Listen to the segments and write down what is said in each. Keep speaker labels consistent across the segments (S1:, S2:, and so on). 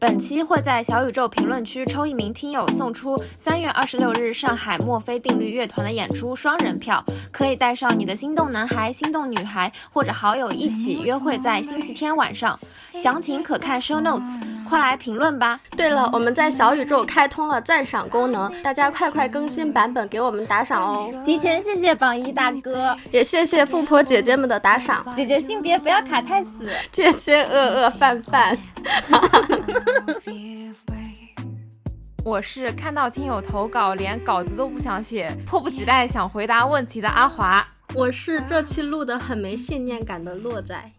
S1: 本期会在小宇宙评论区抽一名听友送出三月二十六日上海墨菲定律乐团的演出双人票，可以带上你的心动男孩、心动女孩或者好友一起约会在星期天晚上。详情可看 show notes，快来评论吧！
S2: 对了，我们在小宇宙开通了赞赏功能，大家快快更新版本给我们打赏哦！
S1: 提前谢谢榜一大哥，
S2: 也谢谢富婆姐姐们的打赏。
S1: 姐姐性别不要卡太死，
S2: 姐姐饿饿饭饭。
S1: 我是看到听友投稿连稿子都不想写，迫不及待想回答问题的阿华。
S2: 我是这期录的很没信念感的洛仔。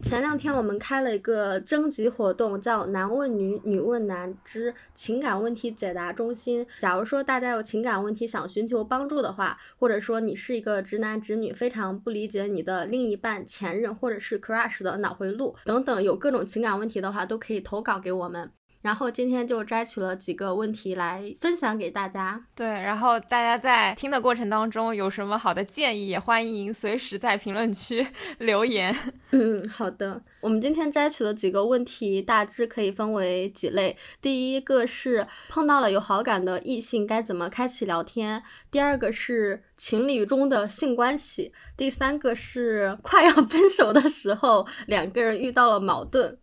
S2: 前两天我们开了一个征集活动，叫“男问女，女问男”之情感问题解答中心。假如说大家有情感问题想寻求帮助的话，或者说你是一个直男直女，非常不理解你的另一半、前任或者是 crush 的脑回路等等，有各种情感问题的话，都可以投稿给我们。然后今天就摘取了几个问题来分享给大家。
S1: 对，然后大家在听的过程当中有什么好的建议，也欢迎随时在评论区 留言。
S2: 嗯，好的。我们今天摘取的几个问题大致可以分为几类。第一个是碰到了有好感的异性该怎么开启聊天。第二个是情侣中的性关系。第三个是快要分手的时候，两个人遇到了矛盾。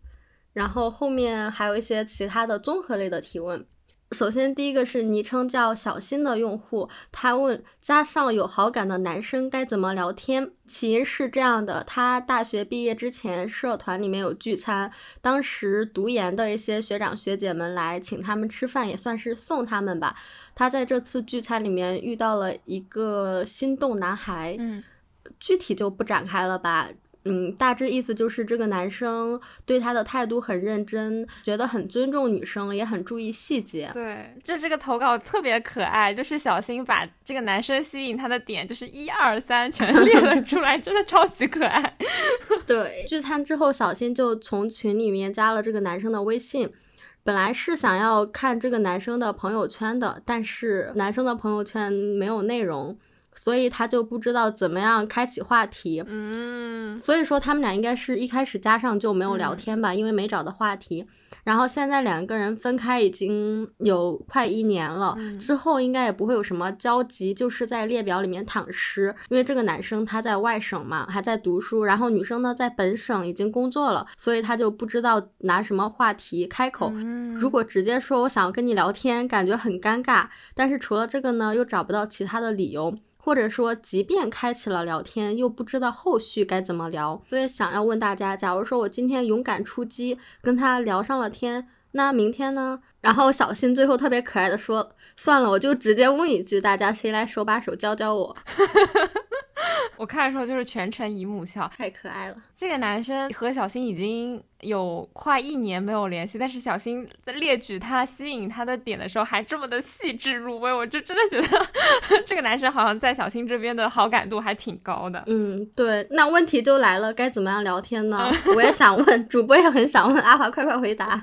S2: 然后后面还有一些其他的综合类的提问。首先，第一个是昵称叫小新的用户，他问加上有好感的男生该怎么聊天。起因是这样的，他大学毕业之前，社团里面有聚餐，当时读研的一些学长学姐们来请他们吃饭，也算是送他们吧。他在这次聚餐里面遇到了一个心动男孩，
S1: 嗯，
S2: 具体就不展开了吧。嗯，大致意思就是这个男生对她的态度很认真，觉得很尊重女生，也很注意细节。
S1: 对，就这个投稿特别可爱，就是小新把这个男生吸引他的点，就是一二三全列了 出来，真的超级可爱。
S2: 对，聚餐之后，小新就从群里面加了这个男生的微信，本来是想要看这个男生的朋友圈的，但是男生的朋友圈没有内容。所以他就不知道怎么样开启话题，
S1: 嗯，
S2: 所以说他们俩应该是一开始加上就没有聊天吧，因为没找到话题。然后现在两个人分开已经有快一年了，之后应该也不会有什么交集，就是在列表里面躺尸。因为这个男生他在外省嘛，还在读书，然后女生呢在本省已经工作了，所以他就不知道拿什么话题开口。如果直接说我想要跟你聊天，感觉很尴尬。但是除了这个呢，又找不到其他的理由。或者说，即便开启了聊天，又不知道后续该怎么聊，所以想要问大家：假如说我今天勇敢出击，跟他聊上了天，那明天呢？然后小新最后特别可爱的说：“算了，我就直接问一句，大家谁来手把手教教我？”
S1: 我看的时候就是全程姨母笑，
S2: 太可爱了。
S1: 这个男生和小新已经有快一年没有联系，但是小新在列举他吸引他的点的时候，还这么的细致入微，我就真的觉得 这个男生好像在小新这边的好感度还挺高的。
S2: 嗯，对。那问题就来了，该怎么样聊天呢？我也想问，主播也很想问，阿华快快回答。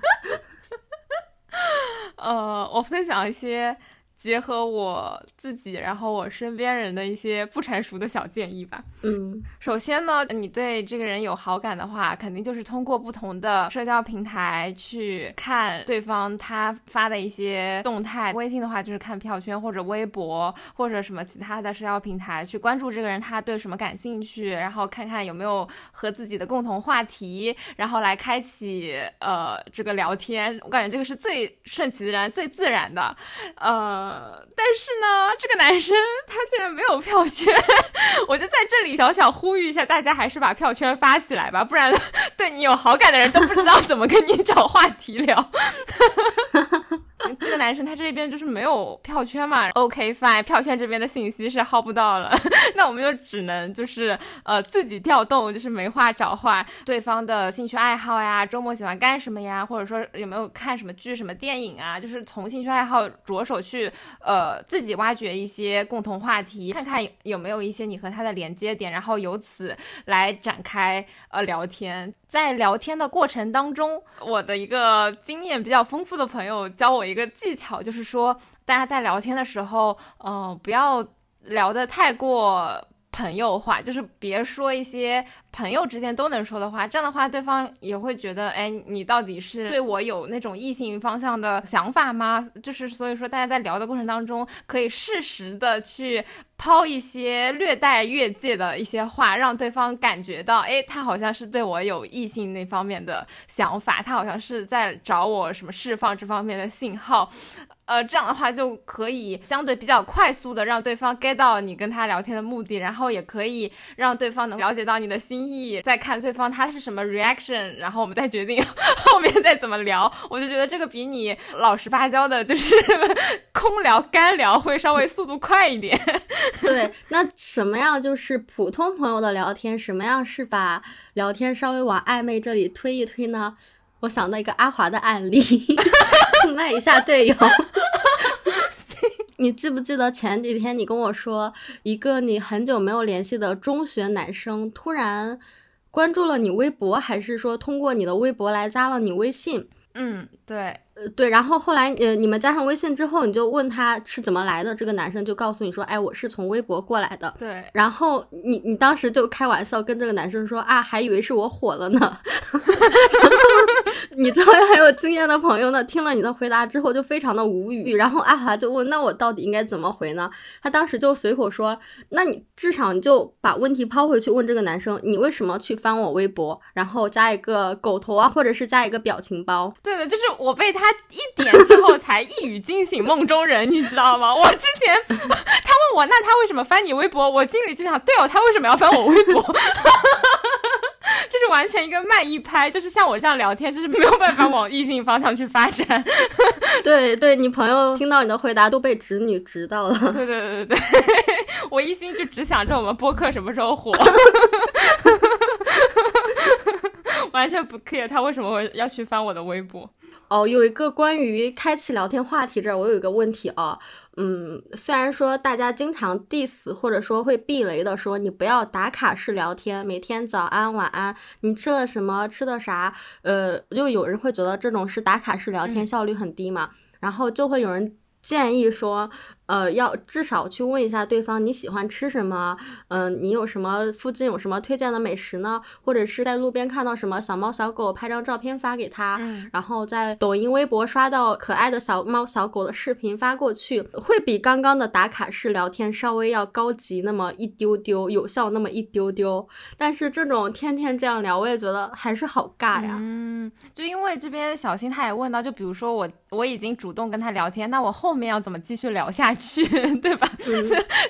S1: 呃，我分享一些。结合我自己，然后我身边人的一些不成熟的小建议吧。
S2: 嗯，
S1: 首先呢，你对这个人有好感的话，肯定就是通过不同的社交平台去看对方他发的一些动态。微信的话就是看票圈或者微博或者什么其他的社交平台去关注这个人，他对什么感兴趣，然后看看有没有和自己的共同话题，然后来开启呃这个聊天。我感觉这个是最顺其自然、最自然的，呃。但是呢，这个男生他竟然没有票圈，我就在这里小小呼吁一下，大家还是把票圈发起来吧，不然对你有好感的人都不知道怎么跟你找话题聊。这个男生他这边就是没有票圈嘛，OK fine，票圈这边的信息是薅不到了，那我们就只能就是呃自己调动，就是没话找话，对方的兴趣爱好呀，周末喜欢干什么呀，或者说有没有看什么剧、什么电影啊，就是从兴趣爱好着手去呃自己挖掘一些共同话题，看看有没有一些你和他的连接点，然后由此来展开呃聊天。在聊天的过程当中，我的一个经验比较丰富的朋友教我一个技巧，就是说，大家在聊天的时候，嗯，不要聊得太过朋友话，就是别说一些朋友之间都能说的话，这样的话对方也会觉得，哎，你到底是对我有那种异性方向的想法吗？就是所以说，大家在聊的过程当中，可以适时的去。抛一些略带越界的一些话，让对方感觉到，哎，他好像是对我有异性那方面的想法，他好像是在找我什么释放这方面的信号。呃，这样的话就可以相对比较快速的让对方 get 到你跟他聊天的目的，然后也可以让对方能了解到你的心意，再看对方他是什么 reaction，然后我们再决定 后面再怎么聊。我就觉得这个比你老实巴交的，就是 空聊干聊会稍微速度快一点。
S2: 对，那什么样就是普通朋友的聊天，什么样是把聊天稍微往暧昧这里推一推呢？我想到一个阿华的案例，卖一下队友。你记不记得前几天你跟我说，一个你很久没有联系的中学男生突然关注了你微博，还是说通过你的微博来加了你微信？
S1: 嗯，对。
S2: 呃，对，然后后来，呃，你们加上微信之后，你就问他是怎么来的，这个男生就告诉你说，哎，我是从微博过来的。
S1: 对，
S2: 然后你你当时就开玩笑跟这个男生说，啊，还以为是我火了呢。你作为很有经验的朋友呢，听了你的回答之后就非常的无语。然后阿华就问，那我到底应该怎么回呢？他当时就随口说，那你至少你就把问题抛回去问这个男生，你为什么去翻我微博？然后加一个狗头啊，或者是加一个表情包。
S1: 对的，就是我被他。他一点之后才一语惊醒梦中人，你知道吗？我之前 他问我，那他为什么翻你微博？我心里就想，对哦，他为什么要翻我微博？这是完全一个慢一拍，就是像我这样聊天，就是没有办法往异性方向去发展。
S2: 对，对你朋友听到你的回答都被直女知道了。
S1: 对对对对对，我一心就只想着我们播客什么时候火。完全不 care 他为什么会要去翻我的微博。
S2: 哦，有一个关于开启聊天话题这儿，我有一个问题啊。嗯，虽然说大家经常 diss 或者说会避雷的说你不要打卡式聊天，每天早安晚安，你吃了什么，吃的啥，呃，就有人会觉得这种是打卡式聊天，效率很低嘛。然后就会有人建议说。呃，要至少去问一下对方你喜欢吃什么，嗯，你有什么附近有什么推荐的美食呢？或者是在路边看到什么小猫小狗，拍张照片发给他，然后在抖音、微博刷到可爱的小猫小狗的视频发过去，会比刚刚的打卡式聊天稍微要高级那么一丢丢，有效那么一丢丢。但是这种天天这样聊，我也觉得还是好尬呀。
S1: 嗯，就因为这边小新他也问到，就比如说我我已经主动跟他聊天，那我后面要怎么继续聊下？去 对吧？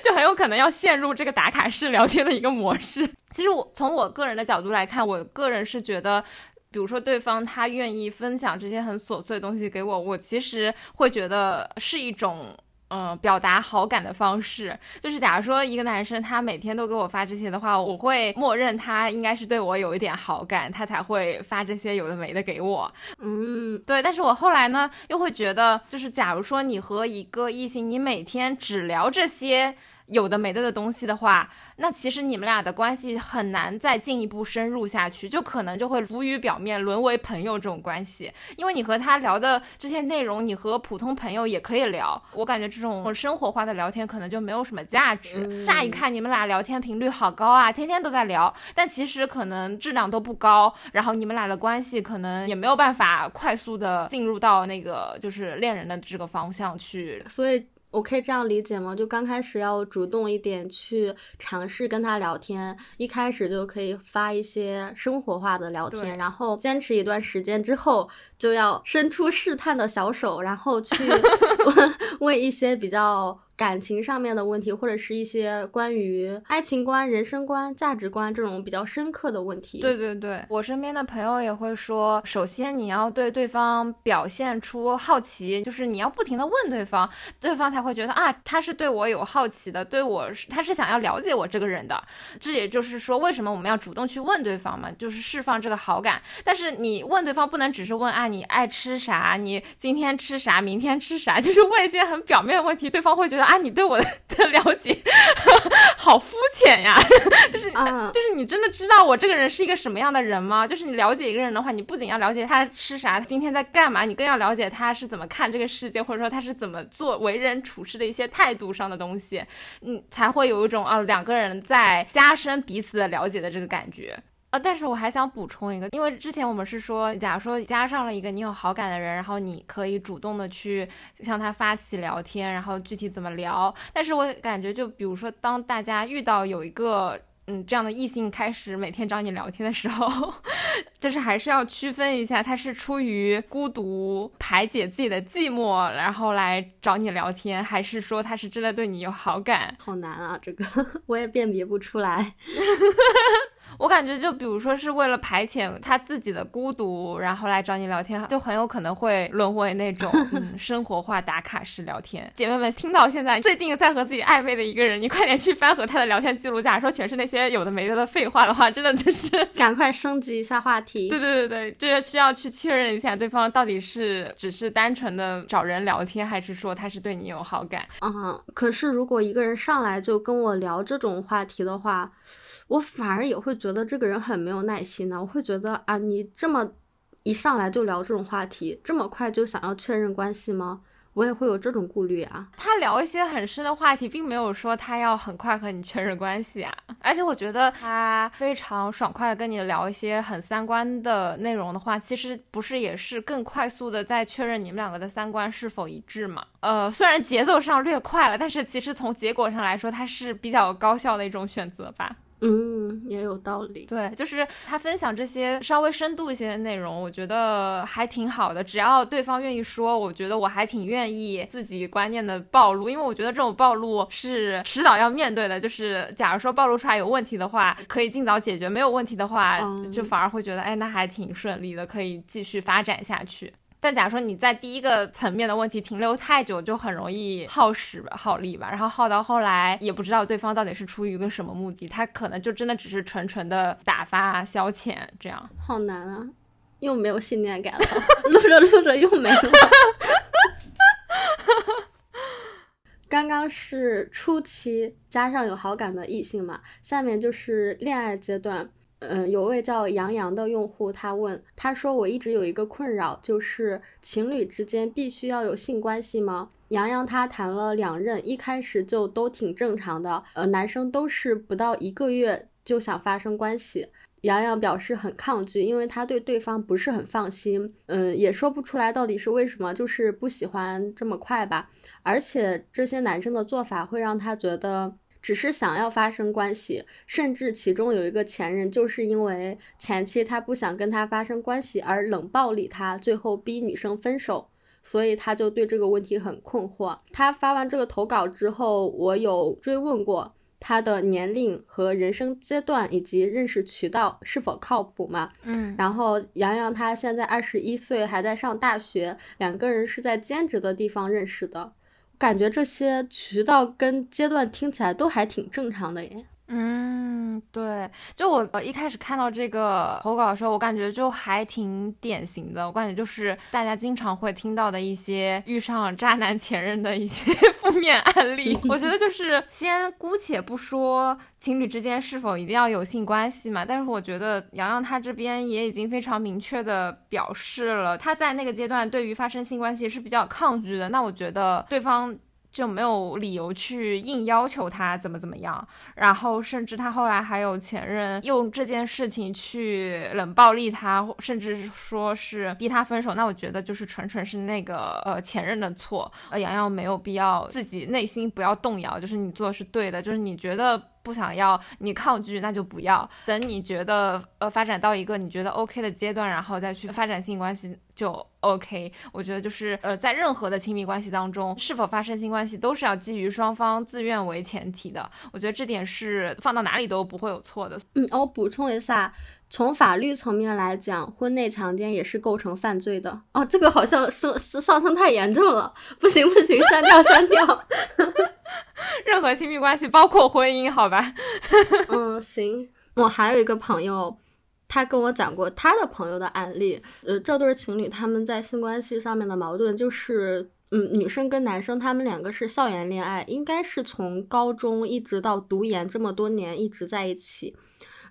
S1: 就很有可能要陷入这个打卡式聊天的一个模式。其实我从我个人的角度来看，我个人是觉得，比如说对方他愿意分享这些很琐碎的东西给我，我其实会觉得是一种。嗯，表达好感的方式就是，假如说一个男生他每天都给我发这些的话，我会默认他应该是对我有一点好感，他才会发这些有的没的给我。
S2: 嗯，
S1: 对。但是我后来呢，又会觉得，就是假如说你和一个异性，你每天只聊这些。有的没的的东西的话，那其实你们俩的关系很难再进一步深入下去，就可能就会浮于表面，沦为朋友这种关系。因为你和他聊的这些内容，你和普通朋友也可以聊。我感觉这种生活化的聊天可能就没有什么价值。乍一看你们俩聊天频率好高啊，天天都在聊，但其实可能质量都不高。然后你们俩的关系可能也没有办法快速的进入到那个就是恋人的这个方向去。
S2: 所以。我可以这样理解吗？就刚开始要主动一点去尝试跟他聊天，一开始就可以发一些生活化的聊天，然后坚持一段时间之后，就要伸出试探的小手，然后去 问一些比较。感情上面的问题，或者是一些关于爱情观、人生观、价值观这种比较深刻的问题。
S1: 对对对，我身边的朋友也会说，首先你要对对方表现出好奇，就是你要不停的问对方，对方才会觉得啊，他是对我有好奇的，对我是他是想要了解我这个人的。这也就是说，为什么我们要主动去问对方嘛，就是释放这个好感。但是你问对方不能只是问啊，你爱吃啥？你今天吃啥？明天吃啥？就是问一些很表面的问题，对方会觉得。啊，你对我的了解 好肤浅呀！就是，就是你真的知道我这个人是一个什么样的人吗？就是你了解一个人的话，你不仅要了解他吃啥，他今天在干嘛，你更要了解他是怎么看这个世界，或者说他是怎么做为人处事的一些态度上的东西，你才会有一种啊，两个人在加深彼此的了解的这个感觉。啊，但是我还想补充一个，因为之前我们是说，假如说加上了一个你有好感的人，然后你可以主动的去向他发起聊天，然后具体怎么聊。但是我感觉，就比如说，当大家遇到有一个。嗯，这样的异性开始每天找你聊天的时候，就是还是要区分一下，他是出于孤独排解自己的寂寞，然后来找你聊天，还是说他是真的对你有好感？
S2: 好难啊，这个 我也辨别不出来。
S1: 我感觉，就比如说是为了排遣他自己的孤独，然后来找你聊天，就很有可能会沦为那种 嗯生活化打卡式聊天。姐妹们，听到现在最近在和自己暧昧的一个人，你快点去翻和他的聊天记录，假如说全是那些有的没的的废话的话，真的就是
S2: 赶快升级一下话题。
S1: 对对对对，就是需要去确认一下对方到底是只是单纯的找人聊天，还是说他是对你有好感。
S2: 嗯，可是如果一个人上来就跟我聊这种话题的话。我反而也会觉得这个人很没有耐心呢。我会觉得啊，你这么一上来就聊这种话题，这么快就想要确认关系吗？我也会有这种顾虑啊。
S1: 他聊一些很深的话题，并没有说他要很快和你确认关系啊。而且我觉得他非常爽快的跟你聊一些很三观的内容的话，其实不是也是更快速的在确认你们两个的三观是否一致吗？呃，虽然节奏上略快了，但是其实从结果上来说，它是比较高效的一种选择吧。
S2: 嗯，也有道理。
S1: 对，就是他分享这些稍微深度一些的内容，我觉得还挺好的。只要对方愿意说，我觉得我还挺愿意自己观念的暴露，因为我觉得这种暴露是迟早要面对的。就是假如说暴露出来有问题的话，可以尽早解决；没有问题的话，就反而会觉得，哎，那还挺顺利的，可以继续发展下去。但假如说你在第一个层面的问题停留太久，就很容易耗时耗力吧，然后耗到后来也不知道对方到底是出于一个什么目的，他可能就真的只是纯纯的打发消遣这样。
S2: 好难啊，又没有信念感了，录着录着又没了。刚刚是初期加上有好感的异性嘛，下面就是恋爱阶段。嗯，有位叫杨洋的用户，他问，他说我一直有一个困扰，就是情侣之间必须要有性关系吗？杨洋他谈了两任，一开始就都挺正常的，呃，男生都是不到一个月就想发生关系。杨洋表示很抗拒，因为他对对方不是很放心，嗯，也说不出来到底是为什么，就是不喜欢这么快吧。而且这些男生的做法会让他觉得。只是想要发生关系，甚至其中有一个前任，就是因为前妻他不想跟他发生关系而冷暴力他，最后逼女生分手，所以他就对这个问题很困惑。他发完这个投稿之后，我有追问过他的年龄和人生阶段以及认识渠道是否靠谱嘛？
S1: 嗯，
S2: 然后洋洋他现在二十一岁，还在上大学，两个人是在兼职的地方认识的。感觉这些渠道跟阶段听起来都还挺正常的耶。
S1: 嗯，对，就我一开始看到这个投稿的时候，我感觉就还挺典型的。我感觉就是大家经常会听到的一些遇上渣男前任的一些 负面案例。我觉得就是先姑且不说情侣之间是否一定要有性关系嘛，但是我觉得洋洋他这边也已经非常明确的表示了，他在那个阶段对于发生性关系是比较抗拒的。那我觉得对方。就没有理由去硬要求他怎么怎么样，然后甚至他后来还有前任用这件事情去冷暴力他，甚至说是逼他分手，那我觉得就是纯纯是那个呃前任的错，呃杨洋没有必要自己内心不要动摇，就是你做的是对的，就是你觉得。不想要你抗拒，那就不要。等你觉得呃发展到一个你觉得 OK 的阶段，然后再去发展性关系就 OK。我觉得就是呃在任何的亲密关系当中，是否发生性关系都是要基于双方自愿为前提的。我觉得这点是放到哪里都不会有错的。
S2: 嗯，我补充一下。从法律层面来讲，婚内强奸也是构成犯罪的哦。这个好像是是上升太严重了，不行不行，删掉删掉。
S1: 任何亲密关系，包括婚姻，好吧？
S2: 嗯，行。我还有一个朋友，他跟我讲过他的朋友的案例。呃，这对情侣他们在性关系上面的矛盾就是，嗯，女生跟男生他们两个是校园恋爱，应该是从高中一直到读研这么多年一直在一起。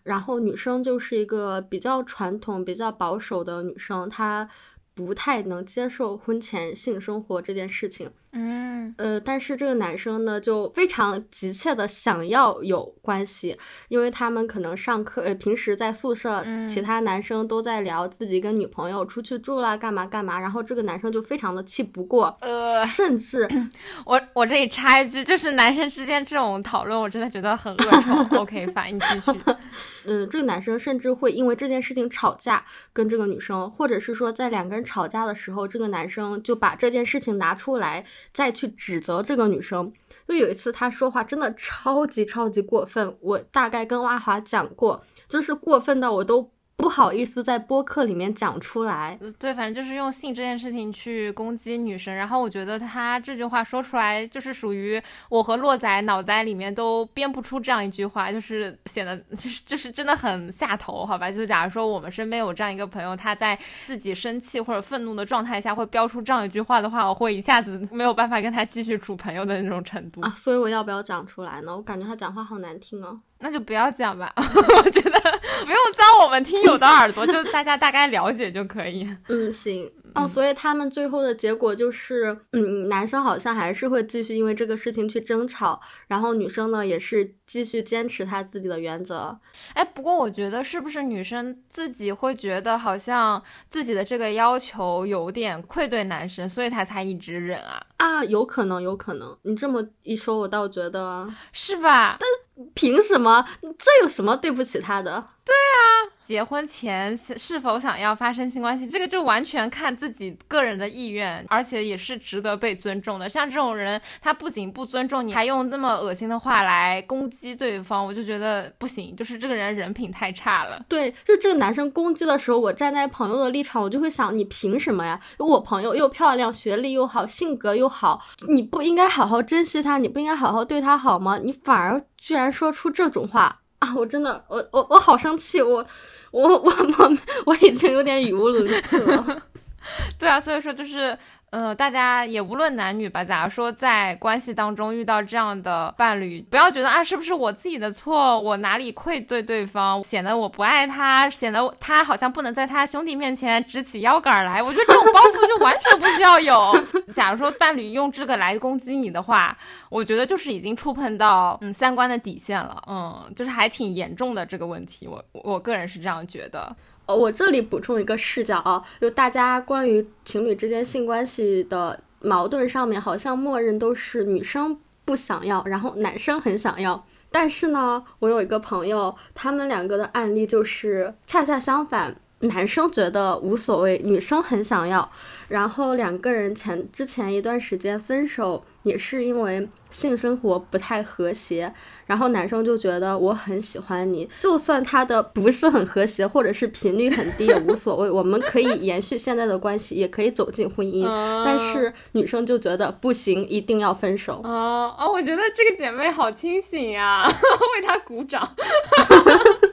S2: 然后女生就是一个比较传统、比较保守的女生，她不太能接受婚前性生活这件事情。
S1: 嗯，
S2: 呃，但是这个男生呢，就非常急切的想要有关系，因为他们可能上课，呃，平时在宿舍，其他男生都在聊自己跟女朋友出去住啦，干嘛干嘛，然后这个男生就非常的气不过，
S1: 呃，
S2: 甚至
S1: 我我这里插一句，就是男生之间这种讨论，我真的觉得很恶臭。OK，反应继续。
S2: 嗯，这个男生甚至会因为这件事情吵架，跟这个女生，或者是说在两个人吵架的时候，这个男生就把这件事情拿出来，再去指责这个女生。就有一次她说话真的超级超级过分，我大概跟阿华讲过，就是过分到我都。不好意思在播客里面讲出来，
S1: 对，反正就是用性这件事情去攻击女生，然后我觉得他这句话说出来，就是属于我和洛仔脑袋里面都编不出这样一句话，就是显得就是就是真的很下头，好吧？就假如说我们身边有这样一个朋友，他在自己生气或者愤怒的状态下会飙出这样一句话的话，我会一下子没有办法跟他继续处朋友的那种程度
S2: 啊。所以我要不要讲出来呢？我感觉他讲话好难听哦。
S1: 那就不要讲吧，我觉得不用脏我们听友的耳朵，就大家大概了解就可以。
S2: 嗯，行。哦，所以他们最后的结果就是，嗯，男生好像还是会继续因为这个事情去争吵，然后女生呢也是继续坚持她自己的原则。
S1: 哎，不过我觉得是不是女生自己会觉得好像自己的这个要求有点愧对男生，所以她才一直忍啊？
S2: 啊，有可能，有可能。你这么一说，我倒觉得
S1: 是吧？
S2: 但凭什么？这有什么对不起他的？
S1: 对啊。结婚前是否想要发生性关系，这个就完全看自己个人的意愿，而且也是值得被尊重的。像这种人，他不仅不尊重你，还用那么恶心的话来攻击对方，我就觉得不行，就是这个人人品太差了。
S2: 对，就这个男生攻击的时候，我站在朋友的立场，我就会想，你凭什么呀？我朋友又漂亮，学历又好，性格又好，你不应该好好珍惜他，你不应该好好对他好吗？你反而居然说出这种话啊！我真的，我我我好生气，我。我我我我已经有点语无伦次了，
S1: 对啊，所以说就是。呃，大家也无论男女吧。假如说在关系当中遇到这样的伴侣，不要觉得啊，是不是我自己的错？我哪里愧对对方，显得我不爱他，显得他好像不能在他兄弟面前直起腰杆来。我觉得这种包袱就完全不需要有。假如说伴侣用这个来攻击你的话，我觉得就是已经触碰到嗯三观的底线了。嗯，就是还挺严重的这个问题。我我个人是这样觉得。
S2: 呃，我这里补充一个视角啊，就大家关于情侣之间性关系的矛盾上面，好像默认都是女生不想要，然后男生很想要。但是呢，我有一个朋友，他们两个的案例就是恰恰相反。男生觉得无所谓，女生很想要，然后两个人前之前一段时间分手，也是因为性生活不太和谐，然后男生就觉得我很喜欢你，就算他的不是很和谐，或者是频率很低也无所谓，我们可以延续现在的关系，也可以走进婚姻，但是女生就觉得不行，一定要分手。
S1: 哦哦，我觉得这个姐妹好清醒呀，为她鼓掌。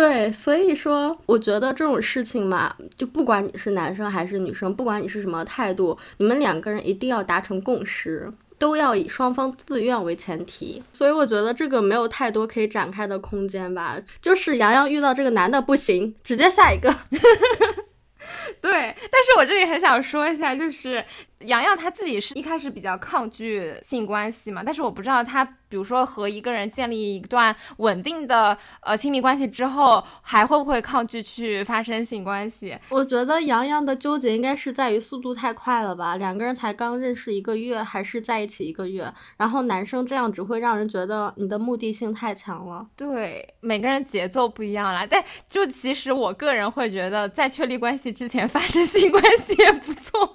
S2: 对，所以说，我觉得这种事情嘛，就不管你是男生还是女生，不管你是什么态度，你们两个人一定要达成共识，都要以双方自愿为前提。所以我觉得这个没有太多可以展开的空间吧。就是洋洋遇到这个男的不行，直接下一个。
S1: 对，但是我这里很想说一下，就是洋洋他自己是一开始比较抗拒性关系嘛，但是我不知道他。比如说和一个人建立一段稳定的呃亲密关系之后，还会不会抗拒去发生性关系？
S2: 我觉得洋洋的纠结应该是在于速度太快了吧？两个人才刚认识一个月，还是在一起一个月？然后男生这样只会让人觉得你的目的性太强了。
S1: 对，每个人节奏不一样啦。但就其实我个人会觉得，在确立关系之前发生性关系也不错。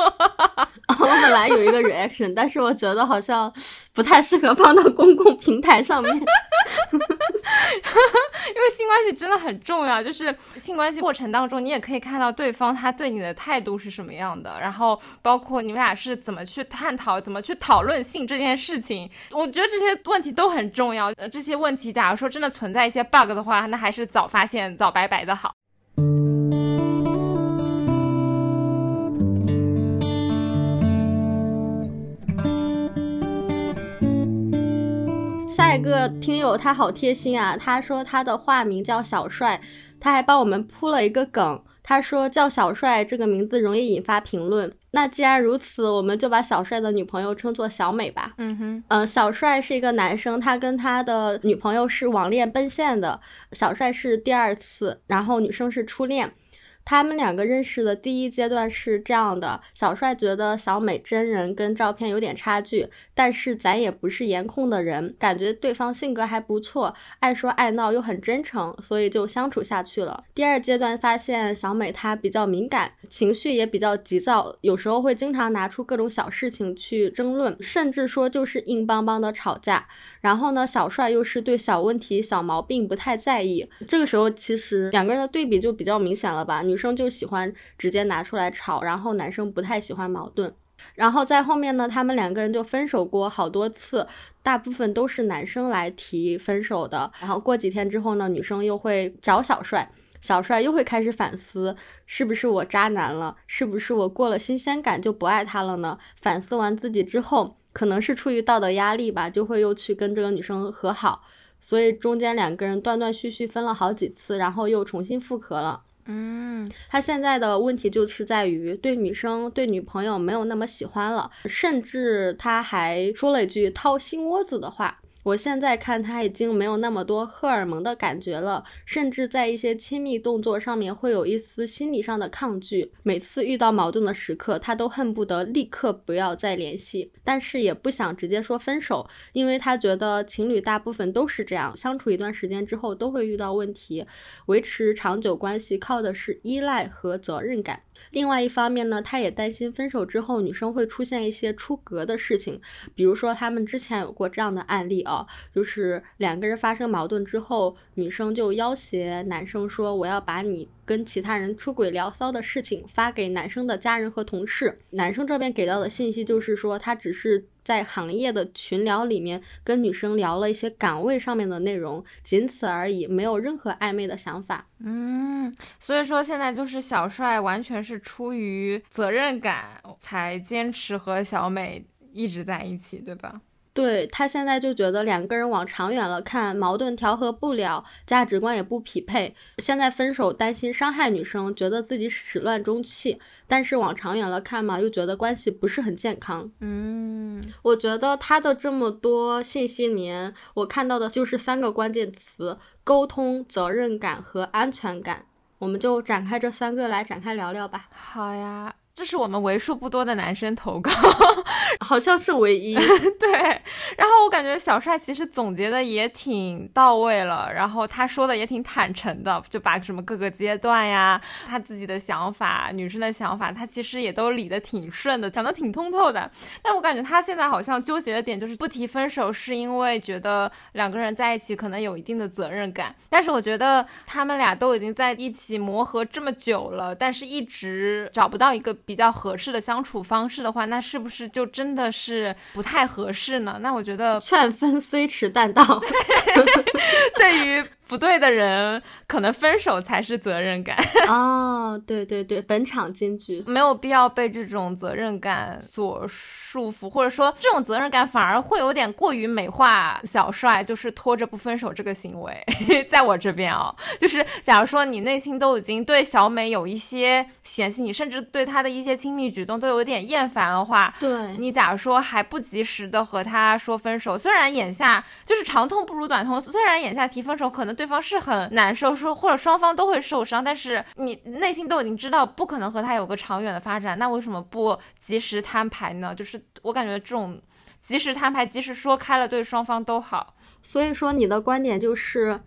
S2: 我本来有一个 reaction，但是我觉得好像不太适合放到公共平台上面，因为
S1: 性关系真的很重要。就是性关系过程当中，你也可以看到对方他对你的态度是什么样的，然后包括你们俩是怎么去探讨、怎么去讨论性这件事情。我觉得这些问题都很重要。呃，这些问题，假如说真的存在一些 bug 的话，那还是早发现、早拜拜的好。
S2: 下一个听友他好贴心啊，他说他的化名叫小帅，他还帮我们铺了一个梗，他说叫小帅这个名字容易引发评论。那既然如此，我们就把小帅的女朋友称作小美吧。
S1: 嗯哼，
S2: 呃，小帅是一个男生，他跟他的女朋友是网恋奔现的。小帅是第二次，然后女生是初恋。他们两个认识的第一阶段是这样的：小帅觉得小美真人跟照片有点差距，但是咱也不是颜控的人，感觉对方性格还不错，爱说爱闹又很真诚，所以就相处下去了。第二阶段发现小美她比较敏感，情绪也比较急躁，有时候会经常拿出各种小事情去争论，甚至说就是硬邦邦的吵架。然后呢，小帅又是对小问题、小毛病不太在意。这个时候其实两个人的对比就比较明显了吧？女女生就喜欢直接拿出来吵，然后男生不太喜欢矛盾。然后在后面呢，他们两个人就分手过好多次，大部分都是男生来提分手的。然后过几天之后呢，女生又会找小帅，小帅又会开始反思，是不是我渣男了？是不是我过了新鲜感就不爱他了呢？反思完自己之后。可能是出于道德压力吧，就会又去跟这个女生和好，所以中间两个人断断续续分了好几次，然后又重新复合了。
S1: 嗯，
S2: 他现在的问题就是在于对女生、对女朋友没有那么喜欢了，甚至他还说了一句掏心窝子的话。我现在看他已经没有那么多荷尔蒙的感觉了，甚至在一些亲密动作上面会有一丝心理上的抗拒。每次遇到矛盾的时刻，他都恨不得立刻不要再联系，但是也不想直接说分手，因为他觉得情侣大部分都是这样，相处一段时间之后都会遇到问题，维持长久关系靠的是依赖和责任感。另外一方面呢，他也担心分手之后女生会出现一些出格的事情，比如说他们之前有过这样的案例啊，就是两个人发生矛盾之后，女生就要挟男生说我要把你跟其他人出轨聊骚的事情发给男生的家人和同事，男生这边给到的信息就是说他只是。在行业的群聊里面跟女生聊了一些岗位上面的内容，仅此而已，没有任何暧昧的想法。
S1: 嗯，所以说现在就是小帅完全是出于责任感才坚持和小美一直在一起，对吧？
S2: 对他现在就觉得两个人往长远了看，矛盾调和不了，价值观也不匹配。现在分手担心伤害女生，觉得自己始乱终弃。但是往长远了看嘛，又觉得关系不是很健康。
S1: 嗯，
S2: 我觉得他的这么多信息里面，我看到的就是三个关键词：沟通、责任感和安全感。我们就展开这三个来展开聊聊吧。
S1: 好呀。这是我们为数不多的男生投稿，
S2: 好像是唯一。
S1: 对，然后我感觉小帅其实总结的也挺到位了，然后他说的也挺坦诚的，就把什么各个阶段呀，他自己的想法、女生的想法，他其实也都理得挺顺的，讲得挺通透的。但我感觉他现在好像纠结的点就是不提分手，是因为觉得两个人在一起可能有一定的责任感。但是我觉得他们俩都已经在一起磨合这么久了，但是一直找不到一个。比较合适的相处方式的话，那是不是就真的是不太合适呢？那我觉得
S2: 劝分虽迟但到，
S1: 对于。不对的人，可能分手才是责任感
S2: 哦。对对对，本场金句，
S1: 没有必要被这种责任感所束缚，或者说这种责任感反而会有点过于美化小帅，就是拖着不分手这个行为。在我这边啊，就是假如说你内心都已经对小美有一些嫌弃，你甚至对她的一些亲密举动都有点厌烦的话，
S2: 对
S1: 你假如说还不及时的和她说分手，虽然眼下就是长痛不如短痛，虽然眼下提分手可能。对方是很难受，说或者双方都会受伤，但是你内心都已经知道不可能和他有个长远的发展，那为什么不及时摊牌呢？就是我感觉这种及时摊牌，及时说开了，对双方都好。
S2: 所以说你的观点就是，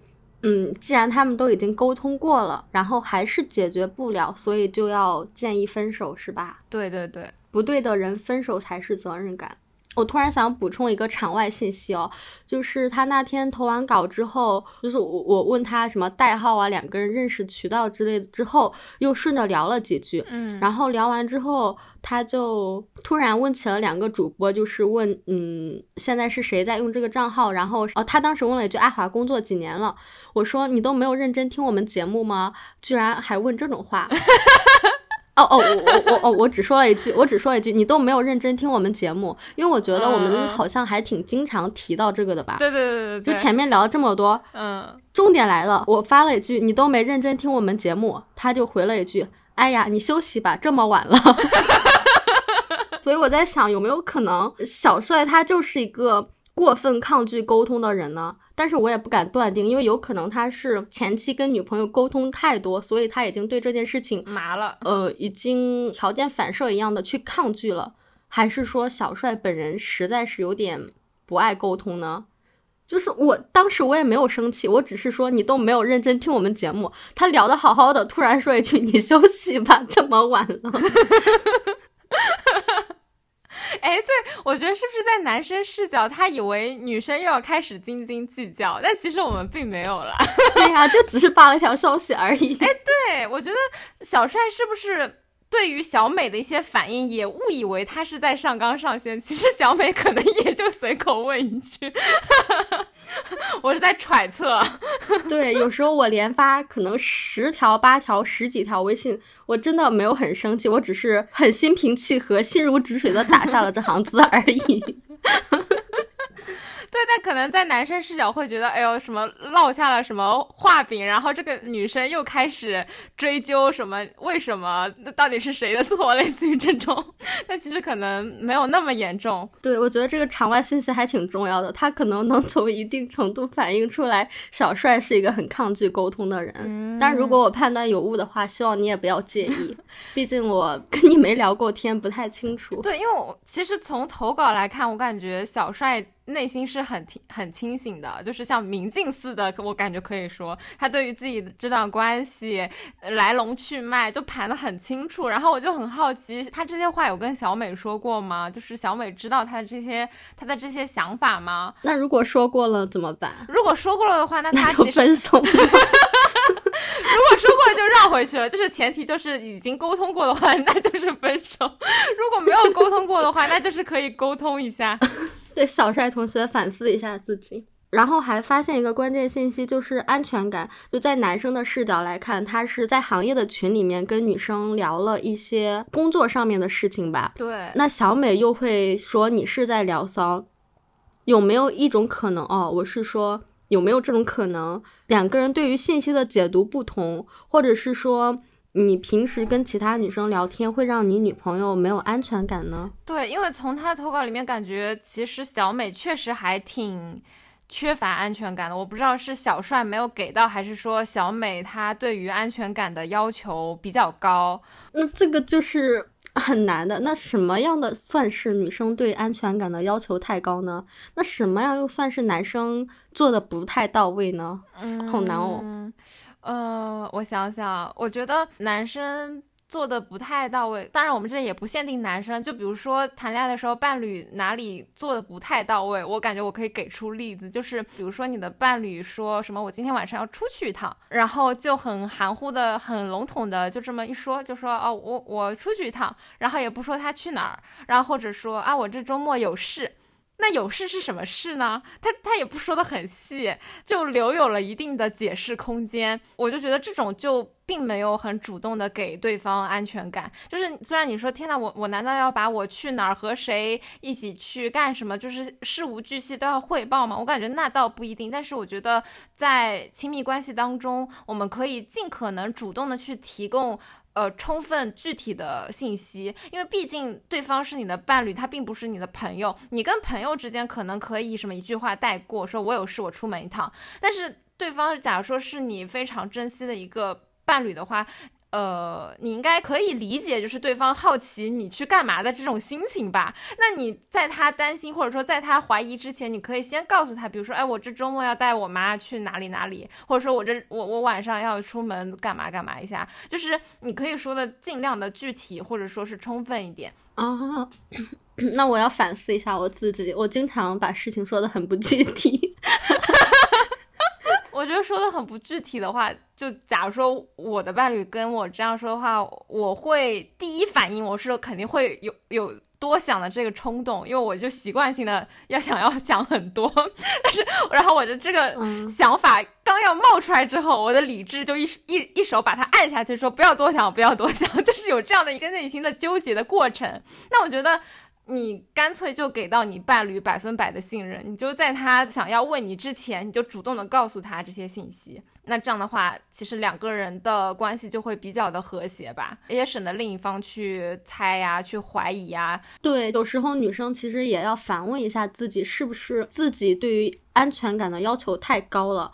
S2: 嗯，既然他们都已经沟通过了，然后还是解决不了，所以就要建议分手，是吧？
S1: 对对对，
S2: 不对的人分手才是责任感。我突然想补充一个场外信息哦，就是他那天投完稿之后，就是我我问他什么代号啊，两个人认识渠道之类的之后，又顺着聊了几句，
S1: 嗯，
S2: 然后聊完之后，他就突然问起了两个主播，就是问，嗯，现在是谁在用这个账号？然后哦，他当时问了一句，阿华工作几年了？我说你都没有认真听我们节目吗？居然还问这种话。哦哦，我我我哦，我只说了一句，我只说了一句，你都没有认真听我们节目，因为我觉得我们好像还挺经常提到这个的吧？
S1: 对对对
S2: 对，就前面聊了这么多，
S1: 嗯，
S2: 重点来了，我发了一句，你都没认真听我们节目，他就回了一句，哎呀，你休息吧，这么晚了。所以我在想，有没有可能小帅他就是一个过分抗拒沟通的人呢？但是我也不敢断定，因为有可能他是前期跟女朋友沟通太多，所以他已经对这件事情
S1: 麻了，
S2: 呃，已经条件反射一样的去抗拒了，还是说小帅本人实在是有点不爱沟通呢？就是我当时我也没有生气，我只是说你都没有认真听我们节目，他聊的好好的，突然说一句你休息吧，这么晚了。
S1: 哎，对，我觉得是不是在男生视角，他以为女生又要开始斤斤计较，但其实我们并没有了。
S2: 对呀，就只是发了一条消息而已。
S1: 哎，对，我觉得小帅是不是？对于小美的一些反应，也误以为他是在上纲上线。其实小美可能也就随口问一句，我是在揣测。
S2: 对，有时候我连发可能十条、八条、十几条微信，我真的没有很生气，我只是很心平气和、心如止水的打下了这行字而已。
S1: 对，但可能在男生视角会觉得，哎呦，什么落下了什么画饼，然后这个女生又开始追究什么，为什么，那到底是谁的错？类似于这种，但其实可能没有那么严重。
S2: 对，我觉得这个场外信息还挺重要的，他可能能从一定程度反映出来小帅是一个很抗拒沟通的人。但如果我判断有误的话，希望你也不要介意，毕竟我跟你没聊过天，不太清楚。
S1: 对，因为我其实从投稿来看，我感觉小帅。内心是很清很清醒的，就是像明镜似的，我感觉可以说他对于自己的这段关系来龙去脉就盘得很清楚。然后我就很好奇，他这些话有跟小美说过吗？就是小美知道他的这些他的这些想法吗？
S2: 那如果说过了怎么办？
S1: 如果说过了的话，那他
S2: 就分手。
S1: 如果说过就绕回去了，就是前提就是已经沟通过的话，那就是分手。如果没有沟通过的话，那就是可以沟通一下。
S2: 对小帅同学反思一下自己，然后还发现一个关键信息，就是安全感。就在男生的视角来看，他是在行业的群里面跟女生聊了一些工作上面的事情吧？
S1: 对。
S2: 那小美又会说你是在聊骚，有没有一种可能？哦，我是说有没有这种可能，两个人对于信息的解读不同，或者是说？你平时跟其他女生聊天，会让你女朋友没有安全感呢？
S1: 对，因为从他投稿里面感觉，其实小美确实还挺缺乏安全感的。我不知道是小帅没有给到，还是说小美她对于安全感的要求比较高。
S2: 那这个就是很难的。那什么样的算是女生对安全感的要求太高呢？那什么样又算是男生做的不太到位呢？嗯，好难哦。
S1: 呃，我想想，我觉得男生做的不太到位。当然，我们这也不限定男生，就比如说谈恋爱的时候，伴侣哪里做的不太到位，我感觉我可以给出例子，就是比如说你的伴侣说什么我今天晚上要出去一趟，然后就很含糊的、很笼统的就这么一说，就说哦我我出去一趟，然后也不说他去哪儿，然后或者说啊我这周末有事。那有事是什么事呢？他他也不说的很细，就留有了一定的解释空间。我就觉得这种就并没有很主动的给对方安全感。就是虽然你说天呐，我我难道要把我去哪儿和谁一起去干什么，就是事无巨细都要汇报吗？我感觉那倒不一定。但是我觉得在亲密关系当中，我们可以尽可能主动的去提供。呃，充分具体的信息，因为毕竟对方是你的伴侣，他并不是你的朋友。你跟朋友之间可能可以什么一句话带过，说我有事，我出门一趟。但是对方假如说是你非常珍惜的一个伴侣的话。呃，你应该可以理解，就是对方好奇你去干嘛的这种心情吧？那你在他担心或者说在他怀疑之前，你可以先告诉他，比如说，哎，我这周末要带我妈去哪里哪里，或者说我这我我晚上要出门干嘛干嘛一下，就是你可以说的尽量的具体或者说是充分一点
S2: 啊。那我要反思一下我自己，我经常把事情说的很不具体。
S1: 我觉得说的很不具体的话，就假如说我的伴侣跟我这样说的话，我会第一反应我是肯定会有有多想的这个冲动，因为我就习惯性的要想要 想很多，但是然后我的这个想法刚要冒出来之后，我的理智就一一一手把它按下去，说不要多想，不要多想，就是有这样的一个内心的纠结的过程。那我觉得。你干脆就给到你伴侣百分百的信任，你就在他想要问你之前，你就主动的告诉他这些信息。那这样的话，其实两个人的关系就会比较的和谐吧，也省得另一方去猜呀、去怀疑呀。
S2: 对，有时候女生其实也要反问一下自己，是不是自己对于安全感的要求太高了。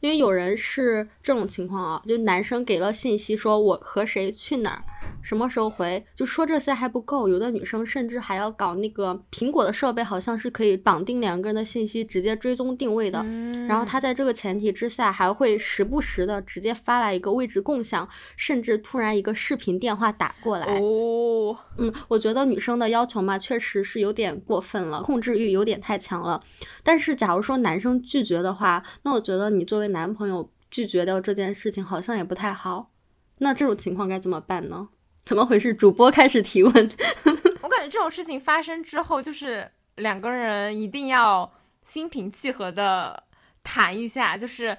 S2: 因为有人是这种情况啊，就男生给了信息说我和谁去哪儿，什么时候回，就说这些还不够，有的女生甚至还要搞那个苹果的设备，好像是可以绑定两个人的信息，直接追踪定位的。然后他在这个前提之下，还会时不时的直接发来一个位置共享，甚至突然一个视频电话打过来。
S1: 哦，
S2: 嗯，我觉得女生的要求嘛，确实是有点过分了，控制欲有点太强了。但是假如说男生拒绝的话，那我觉得你作为男朋友拒绝掉这件事情好像也不太好，那这种情况该怎么办呢？怎么回事？主播开始提问。
S1: 我感觉这种事情发生之后，就是两个人一定要心平气和的谈一下，就是。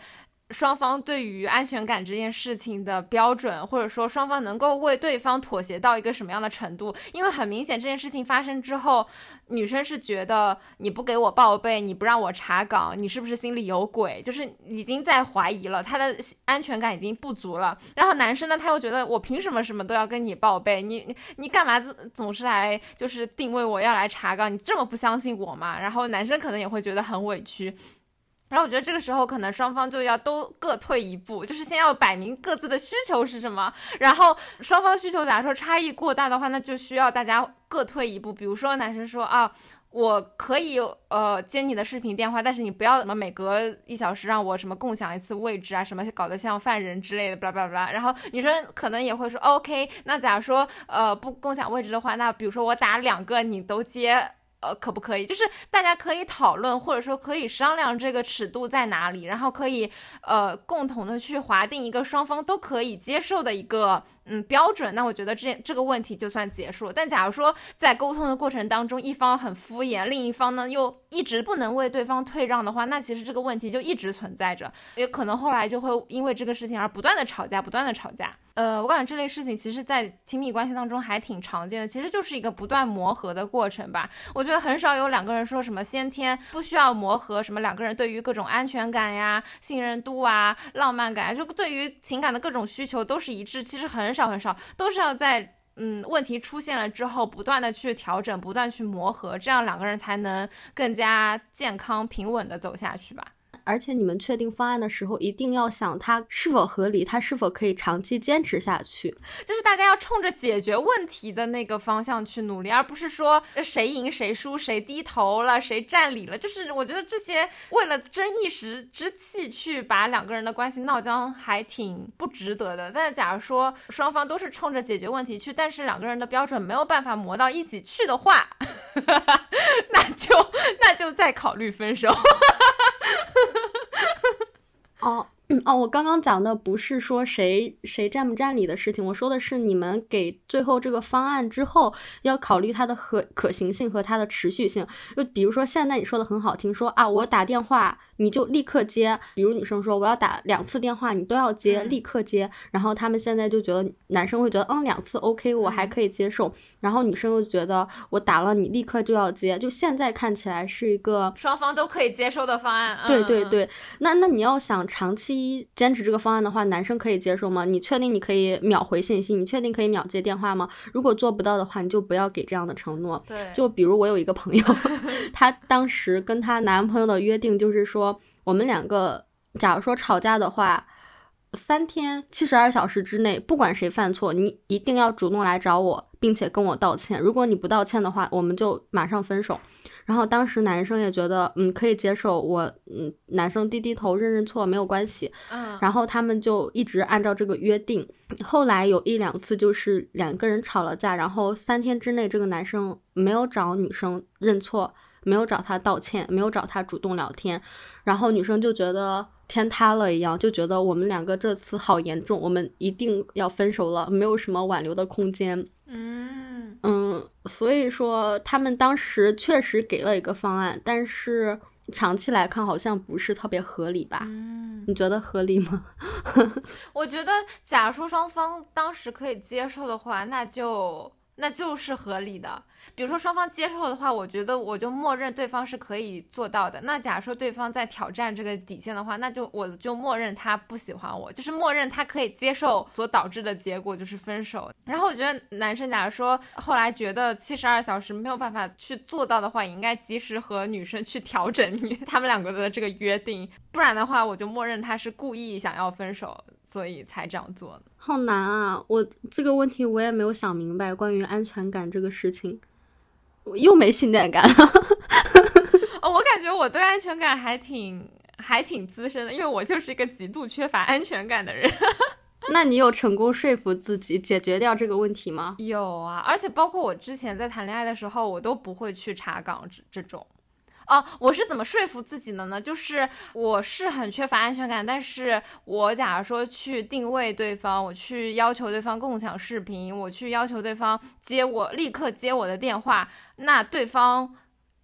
S1: 双方对于安全感这件事情的标准，或者说双方能够为对方妥协到一个什么样的程度？因为很明显，这件事情发生之后，女生是觉得你不给我报备，你不让我查岗，你是不是心里有鬼？就是已经在怀疑了，他的安全感已经不足了。然后男生呢，他又觉得我凭什么什么都要跟你报备？你你你干嘛总是来就是定位我要来查岗？你这么不相信我吗？然后男生可能也会觉得很委屈。然后我觉得这个时候可能双方就要都各退一步，就是先要摆明各自的需求是什么。然后双方需求假如说差异过大的话，那就需要大家各退一步。比如说男生说啊，我可以呃接你的视频电话，但是你不要什么每隔一小时让我什么共享一次位置啊，什么搞得像犯人之类的，巴拉巴拉巴拉。然后女生可能也会说 OK，那假如说呃不共享位置的话，那比如说我打两个你都接。呃，可不可以？就是大家可以讨论，或者说可以商量这个尺度在哪里，然后可以呃共同的去划定一个双方都可以接受的一个。嗯，标准，那我觉得这这个问题就算结束。但假如说在沟通的过程当中，一方很敷衍，另一方呢又一直不能为对方退让的话，那其实这个问题就一直存在着，也可能后来就会因为这个事情而不断的吵架，不断的吵架。呃，我感觉这类事情其实，在亲密关系当中还挺常见的，其实就是一个不断磨合的过程吧。我觉得很少有两个人说什么先天不需要磨合，什么两个人对于各种安全感呀、信任度啊、浪漫感，就对于情感的各种需求都是一致，其实很少。少很少，都是要在嗯问题出现了之后，不断的去调整，不断去磨合，这样两个人才能更加健康平稳的走下去吧。
S2: 而且你们确定方案的时候，一定要想它是否合理，它是否可以长期坚持下去。
S1: 就是大家要冲着解决问题的那个方向去努力，而不是说谁赢谁输，谁低头了，谁占理了。就是我觉得这些为了争一时之气去把两个人的关系闹僵，还挺不值得的。但假如说双方都是冲着解决问题去，但是两个人的标准没有办法磨到一起去的话，那就那就再考虑分手。
S2: 哦哦，我刚刚讲的不是说谁谁占不占理的事情，我说的是你们给最后这个方案之后，要考虑它的可可行性和它的持续性。就比如说现在你说的很好听，说啊我打电话。你就立刻接，比如女生说我要打两次电话，你都要接，立刻接。然后他们现在就觉得男生会觉得，嗯，两次 OK，我还可以接受。然后女生又觉得我打了你立刻就要接，就现在看起来是一个
S1: 双方都可以接受的方案。
S2: 对对对，那那你要想长期坚持这个方案的话，男生可以接受吗？你确定你可以秒回信息？你确定可以秒接电话吗？如果做不到的话，你就不要给这样的承诺。
S1: 对，
S2: 就比如我有一个朋友，她当时跟她男朋友的约定就是说。我们两个，假如说吵架的话，三天七十二小时之内，不管谁犯错，你一定要主动来找我，并且跟我道歉。如果你不道歉的话，我们就马上分手。然后当时男生也觉得，嗯，可以接受我，嗯，男生低低头认认错没有关系。
S1: 嗯，
S2: 然后他们就一直按照这个约定。后来有一两次就是两个人吵了架，然后三天之内这个男生没有找女生认错。没有找她道歉，没有找她主动聊天，然后女生就觉得天塌了一样，就觉得我们两个这次好严重，我们一定要分手了，没有什么挽留的空间。
S1: 嗯
S2: 嗯，所以说他们当时确实给了一个方案，但是长期来看好像不是特别合理吧？
S1: 嗯，
S2: 你觉得合理吗？
S1: 我觉得，假如说双方当时可以接受的话，那就那就是合理的。比如说双方接受的话，我觉得我就默认对方是可以做到的。那假如说对方在挑战这个底线的话，那就我就默认他不喜欢我，就是默认他可以接受所导致的结果就是分手。然后我觉得男生假如说后来觉得七十二小时没有办法去做到的话，也应该及时和女生去调整你 他们两个的这个约定，不然的话我就默认他是故意想要分手，所以才这样做的。
S2: 好难啊！我这个问题我也没有想明白，关于安全感这个事情。我又没信念感了。
S1: 哦，我感觉我对安全感还挺还挺资深的，因为我就是一个极度缺乏安全感的人。
S2: 那你有成功说服自己解决掉这个问题吗？
S1: 有啊，而且包括我之前在谈恋爱的时候，我都不会去查岗这这种。哦，我是怎么说服自己的呢？就是我是很缺乏安全感，但是我假如说去定位对方，我去要求对方共享视频，我去要求对方接我立刻接我的电话，那对方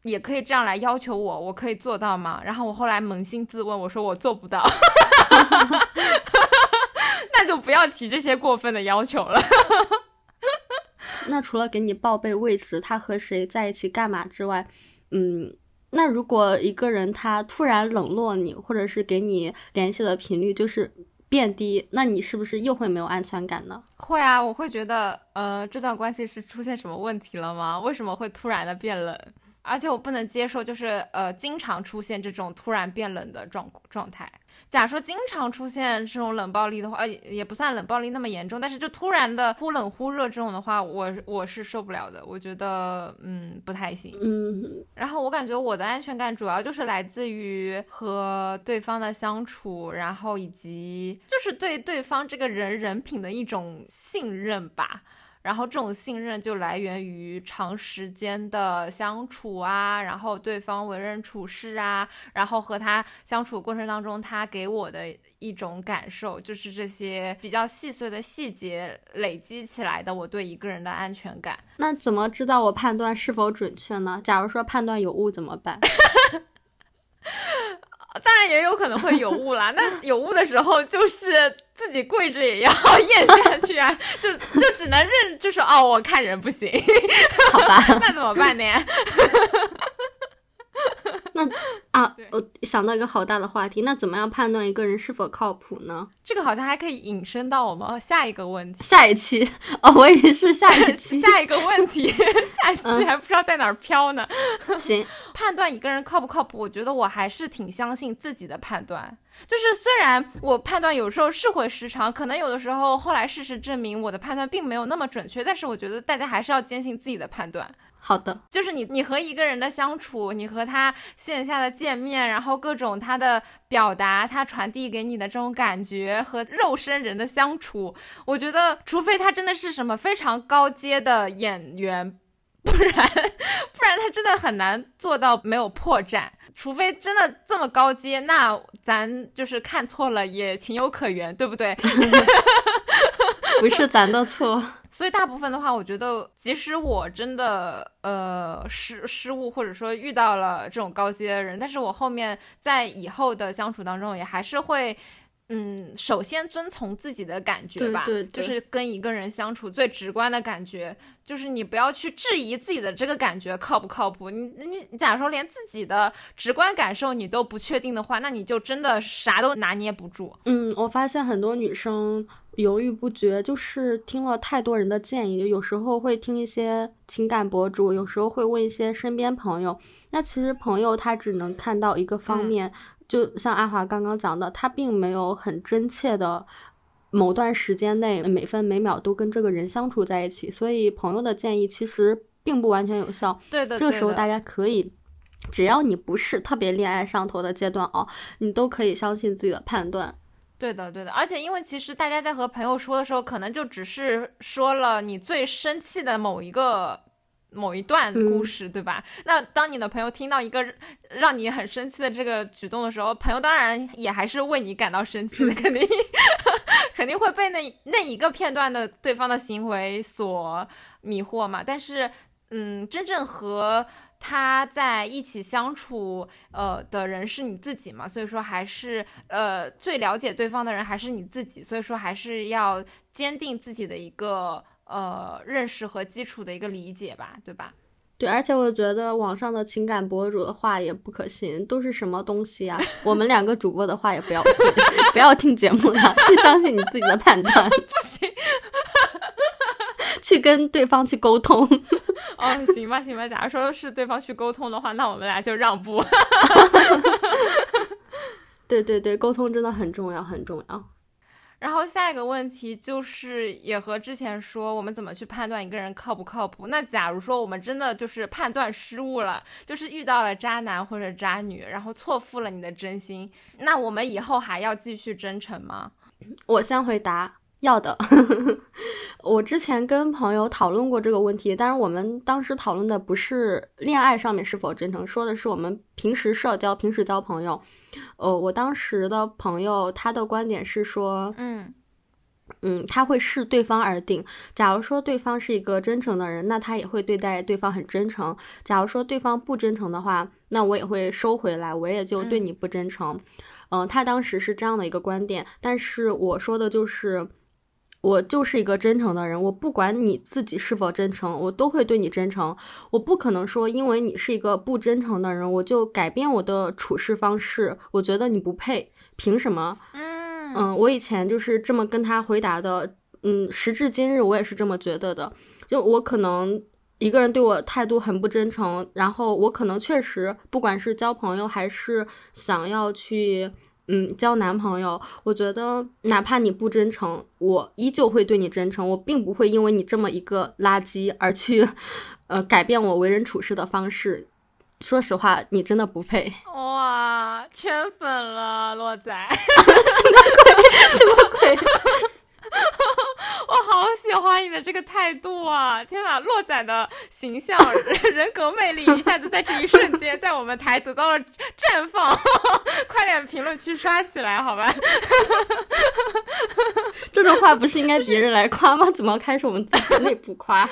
S1: 也可以这样来要求我，我可以做到吗？然后我后来扪心自问，我说我做不到，那就不要提这些过分的要求了。
S2: 那除了给你报备位置，他和谁在一起干嘛之外，嗯。那如果一个人他突然冷落你，或者是给你联系的频率就是变低，那你是不是又会没有安全感呢？
S1: 会啊，我会觉得，呃，这段关系是出现什么问题了吗？为什么会突然的变冷？而且我不能接受，就是呃，经常出现这种突然变冷的状状态。假如说经常出现这种冷暴力的话，呃，也不算冷暴力那么严重，但是就突然的忽冷忽热这种的话，我我是受不了的，我觉得嗯不太行。
S2: 嗯，
S1: 然后我感觉我的安全感主要就是来自于和对方的相处，然后以及就是对对方这个人人品的一种信任吧。然后这种信任就来源于长时间的相处啊，然后对方为人处事啊，然后和他相处过程当中，他给我的一种感受，就是这些比较细碎的细节累积起来的，我对一个人的安全感。
S2: 那怎么知道我判断是否准确呢？假如说判断有误怎么办？
S1: 当然也有可能会有误啦。那有误的时候，就是自己跪着也要 咽下去啊，就就只能认，就是哦，我看人不行，
S2: 好吧，
S1: 那怎么办呢？
S2: 那 啊，我想到一个好大的话题，那怎么样判断一个人是否靠谱呢？
S1: 这个好像还可以引申到我们下一个问题。
S2: 下一期哦，我以为是下一期，
S1: 下一个问题，下一期还不知道在哪儿飘呢。
S2: 行，
S1: 判断一个人靠不靠谱，我觉得我还是挺相信自己的判断。就是虽然我判断有时候是会失常，可能有的时候后来事实证明我的判断并没有那么准确，但是我觉得大家还是要坚信自己的判断。
S2: 好的，
S1: 就是你，你和一个人的相处，你和他线下的见面，然后各种他的表达，他传递给你的这种感觉和肉身人的相处，我觉得，除非他真的是什么非常高阶的演员，不然，不然他真的很难做到没有破绽。除非真的这么高阶，那咱就是看错了也情有可原，对不对？
S2: 不是咱的错。
S1: 所以大部分的话，我觉得，即使我真的呃失失误，或者说遇到了这种高阶的人，但是我后面在以后的相处当中，也还是会，嗯，首先遵从自己的感觉吧，
S2: 对对，
S1: 就是跟一个人相处最直观的感觉，就是你不要去质疑自己的这个感觉靠不靠谱。你你假如说连自己的直观感受你都不确定的话，那你就真的啥都拿捏不住。
S2: 嗯，我发现很多女生。犹豫不决，就是听了太多人的建议，有时候会听一些情感博主，有时候会问一些身边朋友。那其实朋友他只能看到一个方面，就像阿华刚刚讲的，他并没有很真切的某段时间内每分每秒都跟这个人相处在一起，所以朋友的建议其实并不完全有效。
S1: 对的，
S2: 这个时候大家可以，只要你不是特别恋爱上头的阶段哦，你都可以相信自己的判断。
S1: 对的，对的，而且因为其实大家在和朋友说的时候，可能就只是说了你最生气的某一个某一段故事，对吧？那当你的朋友听到一个让你很生气的这个举动的时候，朋友当然也还是为你感到生气的，肯定肯定会被那那一个片段的对方的行为所迷惑嘛。但是，嗯，真正和他在一起相处，呃的人是你自己嘛？所以说，还是呃最了解对方的人还是你自己。所以说，还是要坚定自己的一个。呃，认识和基础的一个理解吧，对吧？
S2: 对，而且我觉得网上的情感博主的话也不可信，都是什么东西啊？我们两个主播的话也不要信，不要听节目了，去相信你自己的判断。
S1: 不行，
S2: 去跟对方去沟通。
S1: 哦，行吧，行吧。假如说是对方去沟通的话，那我们俩就让步。
S2: 对对对，沟通真的很重要，很重要。
S1: 然后下一个问题就是，也和之前说，我们怎么去判断一个人靠不靠谱？那假如说我们真的就是判断失误了，就是遇到了渣男或者渣女，然后错付了你的真心，那我们以后还要继续真诚吗？
S2: 我先回答。要的，我之前跟朋友讨论过这个问题，但是我们当时讨论的不是恋爱上面是否真诚，说的是我们平时社交、平时交朋友。呃，我当时的朋友他的观点是说，
S1: 嗯
S2: 嗯，他会视对方而定。假如说对方是一个真诚的人，那他也会对待对方很真诚；假如说对方不真诚的话，那我也会收回来，我也就对你不真诚。嗯，他当时是这样的一个观点，但是我说的就是。我就是一个真诚的人，我不管你自己是否真诚，我都会对你真诚。我不可能说，因为你是一个不真诚的人，我就改变我的处事方式。我觉得你不配，凭什么？
S1: 嗯
S2: 嗯，我以前就是这么跟他回答的。嗯，时至今日，我也是这么觉得的。就我可能一个人对我态度很不真诚，然后我可能确实，不管是交朋友还是想要去。嗯，交男朋友，我觉得哪怕你不真诚，我依旧会对你真诚。我并不会因为你这么一个垃圾而去，呃，改变我为人处事的方式。说实话，你真的不配。
S1: 哇，圈粉了，洛仔。
S2: 什么鬼？什么鬼？
S1: 我好喜欢你的这个态度啊！天哪，洛仔的形象、人格魅力一下子在这一瞬间在我们台得到了绽放。快点评论区刷起来，好吧？
S2: 这种话不是应该别人来夸吗？怎么开始我们自己内部夸？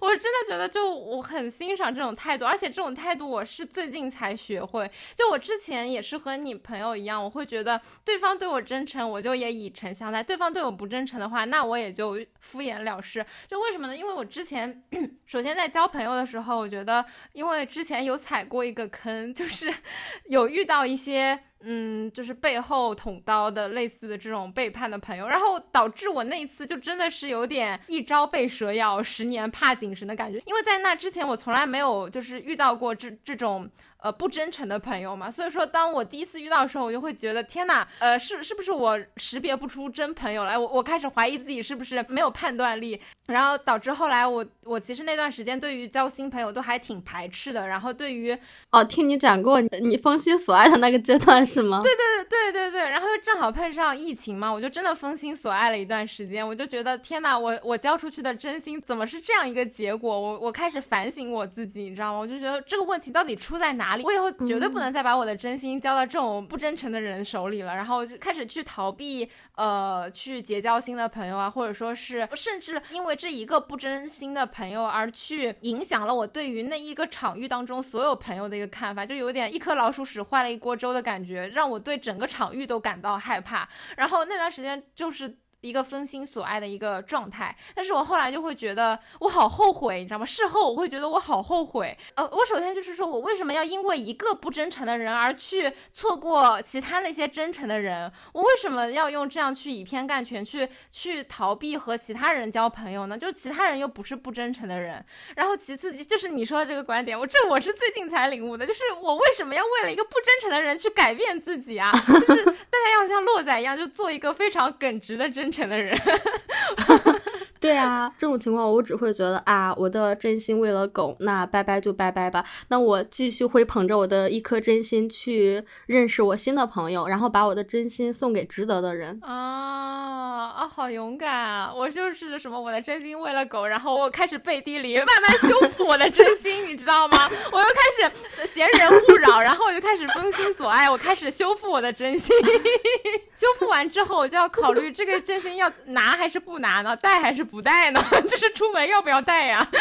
S1: 我真的觉得，就我很欣赏这种态度，而且这种态度我是最近才学会。就我之前也是和你朋友一样，我会觉得对方对我真诚，我就也以诚相待；对方对我不真诚的话，那我也就敷衍了事。就为什么呢？因为我之前 首先在交朋友的时候，我觉得因为之前有踩过一个坑，就是 有遇到一些。嗯，就是背后捅刀的类似的这种背叛的朋友，然后导致我那一次就真的是有点一朝被蛇咬，十年怕井绳的感觉。因为在那之前，我从来没有就是遇到过这这种。呃，不真诚的朋友嘛，所以说，当我第一次遇到的时候，我就会觉得天哪，呃，是是不是我识别不出真朋友来？我我开始怀疑自己是不是没有判断力，然后导致后来我我其实那段时间对于交新朋友都还挺排斥的，然后对于
S2: 哦，听你讲过你封心所爱的那个阶段是吗？
S1: 对对对对对对，然后又正好碰上疫情嘛，我就真的封心所爱了一段时间，我就觉得天哪，我我交出去的真心怎么是这样一个结果？我我开始反省我自己，你知道吗？我就觉得这个问题到底出在哪？我以后绝对不能再把我的真心交到这种不真诚的人手里了，然后就开始去逃避，呃，去结交新的朋友啊，或者说是甚至因为这一个不真心的朋友而去影响了我对于那一个场域当中所有朋友的一个看法，就有点一颗老鼠屎坏了一锅粥的感觉，让我对整个场域都感到害怕。然后那段时间就是。一个分心所爱的一个状态，但是我后来就会觉得我好后悔，你知道吗？事后我会觉得我好后悔。呃，我首先就是说我为什么要因为一个不真诚的人而去错过其他那些真诚的人？我为什么要用这样去以偏概全，去去逃避和其他人交朋友呢？就是其他人又不是不真诚的人。然后其次就是你说的这个观点，我这我是最近才领悟的，就是我为什么要为了一个不真诚的人去改变自己啊？就是大家要像洛仔一样，就做一个非常耿直的真。的人，
S2: 对啊，这种情况我只会觉得啊，我的真心喂了狗，那拜拜就拜拜吧。那我继续会捧着我的一颗真心去认识我新的朋友，然后把我的真心送给值得的人。
S1: 啊。啊，好勇敢啊！我就是什么，我的真心喂了狗，然后我开始背地里慢慢修复我的真心，你知道吗？我又开始闲人勿扰，然后我就开始封心所爱，我开始修复我的真心。修复完之后，我就要考虑这个真心要拿还是不拿呢？带还是不带呢？就是出门要不要带呀？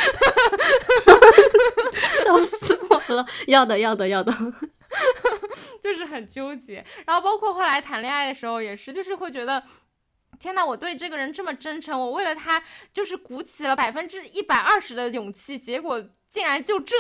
S2: 笑死我了！要的，要的，要的。
S1: 就是很纠结，然后包括后来谈恋爱的时候也是，就是会觉得，天呐，我对这个人这么真诚，我为了他就是鼓起了百分之一百二十的勇气，结果竟然就这，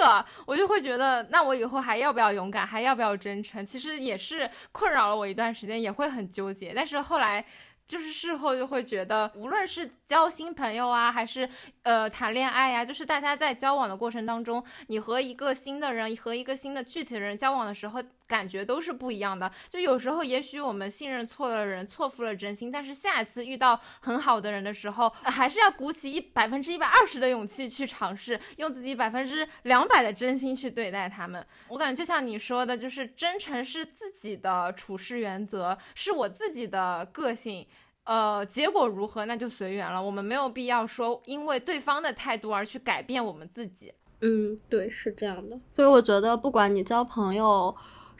S1: 我就会觉得，那我以后还要不要勇敢，还要不要真诚？其实也是困扰了我一段时间，也会很纠结，但是后来。就是事后就会觉得，无论是交新朋友啊，还是呃谈恋爱呀，就是大家在交往的过程当中，你和一个新的人，和一个新的具体的人交往的时候，感觉都是不一样的。就有时候，也许我们信任错了人，错付了真心，但是下一次遇到很好的人的时候，还是要鼓起一百分之一百二十的勇气去尝试，用自己百分之两百的真心去对待他们。我感觉就像你说的，就是真诚是自己的处事原则，是我自己的个性。呃，结果如何那就随缘了。我们没有必要说因为对方的态度而去改变我们自己。
S2: 嗯，对，是这样的。所以我觉得，不管你交朋友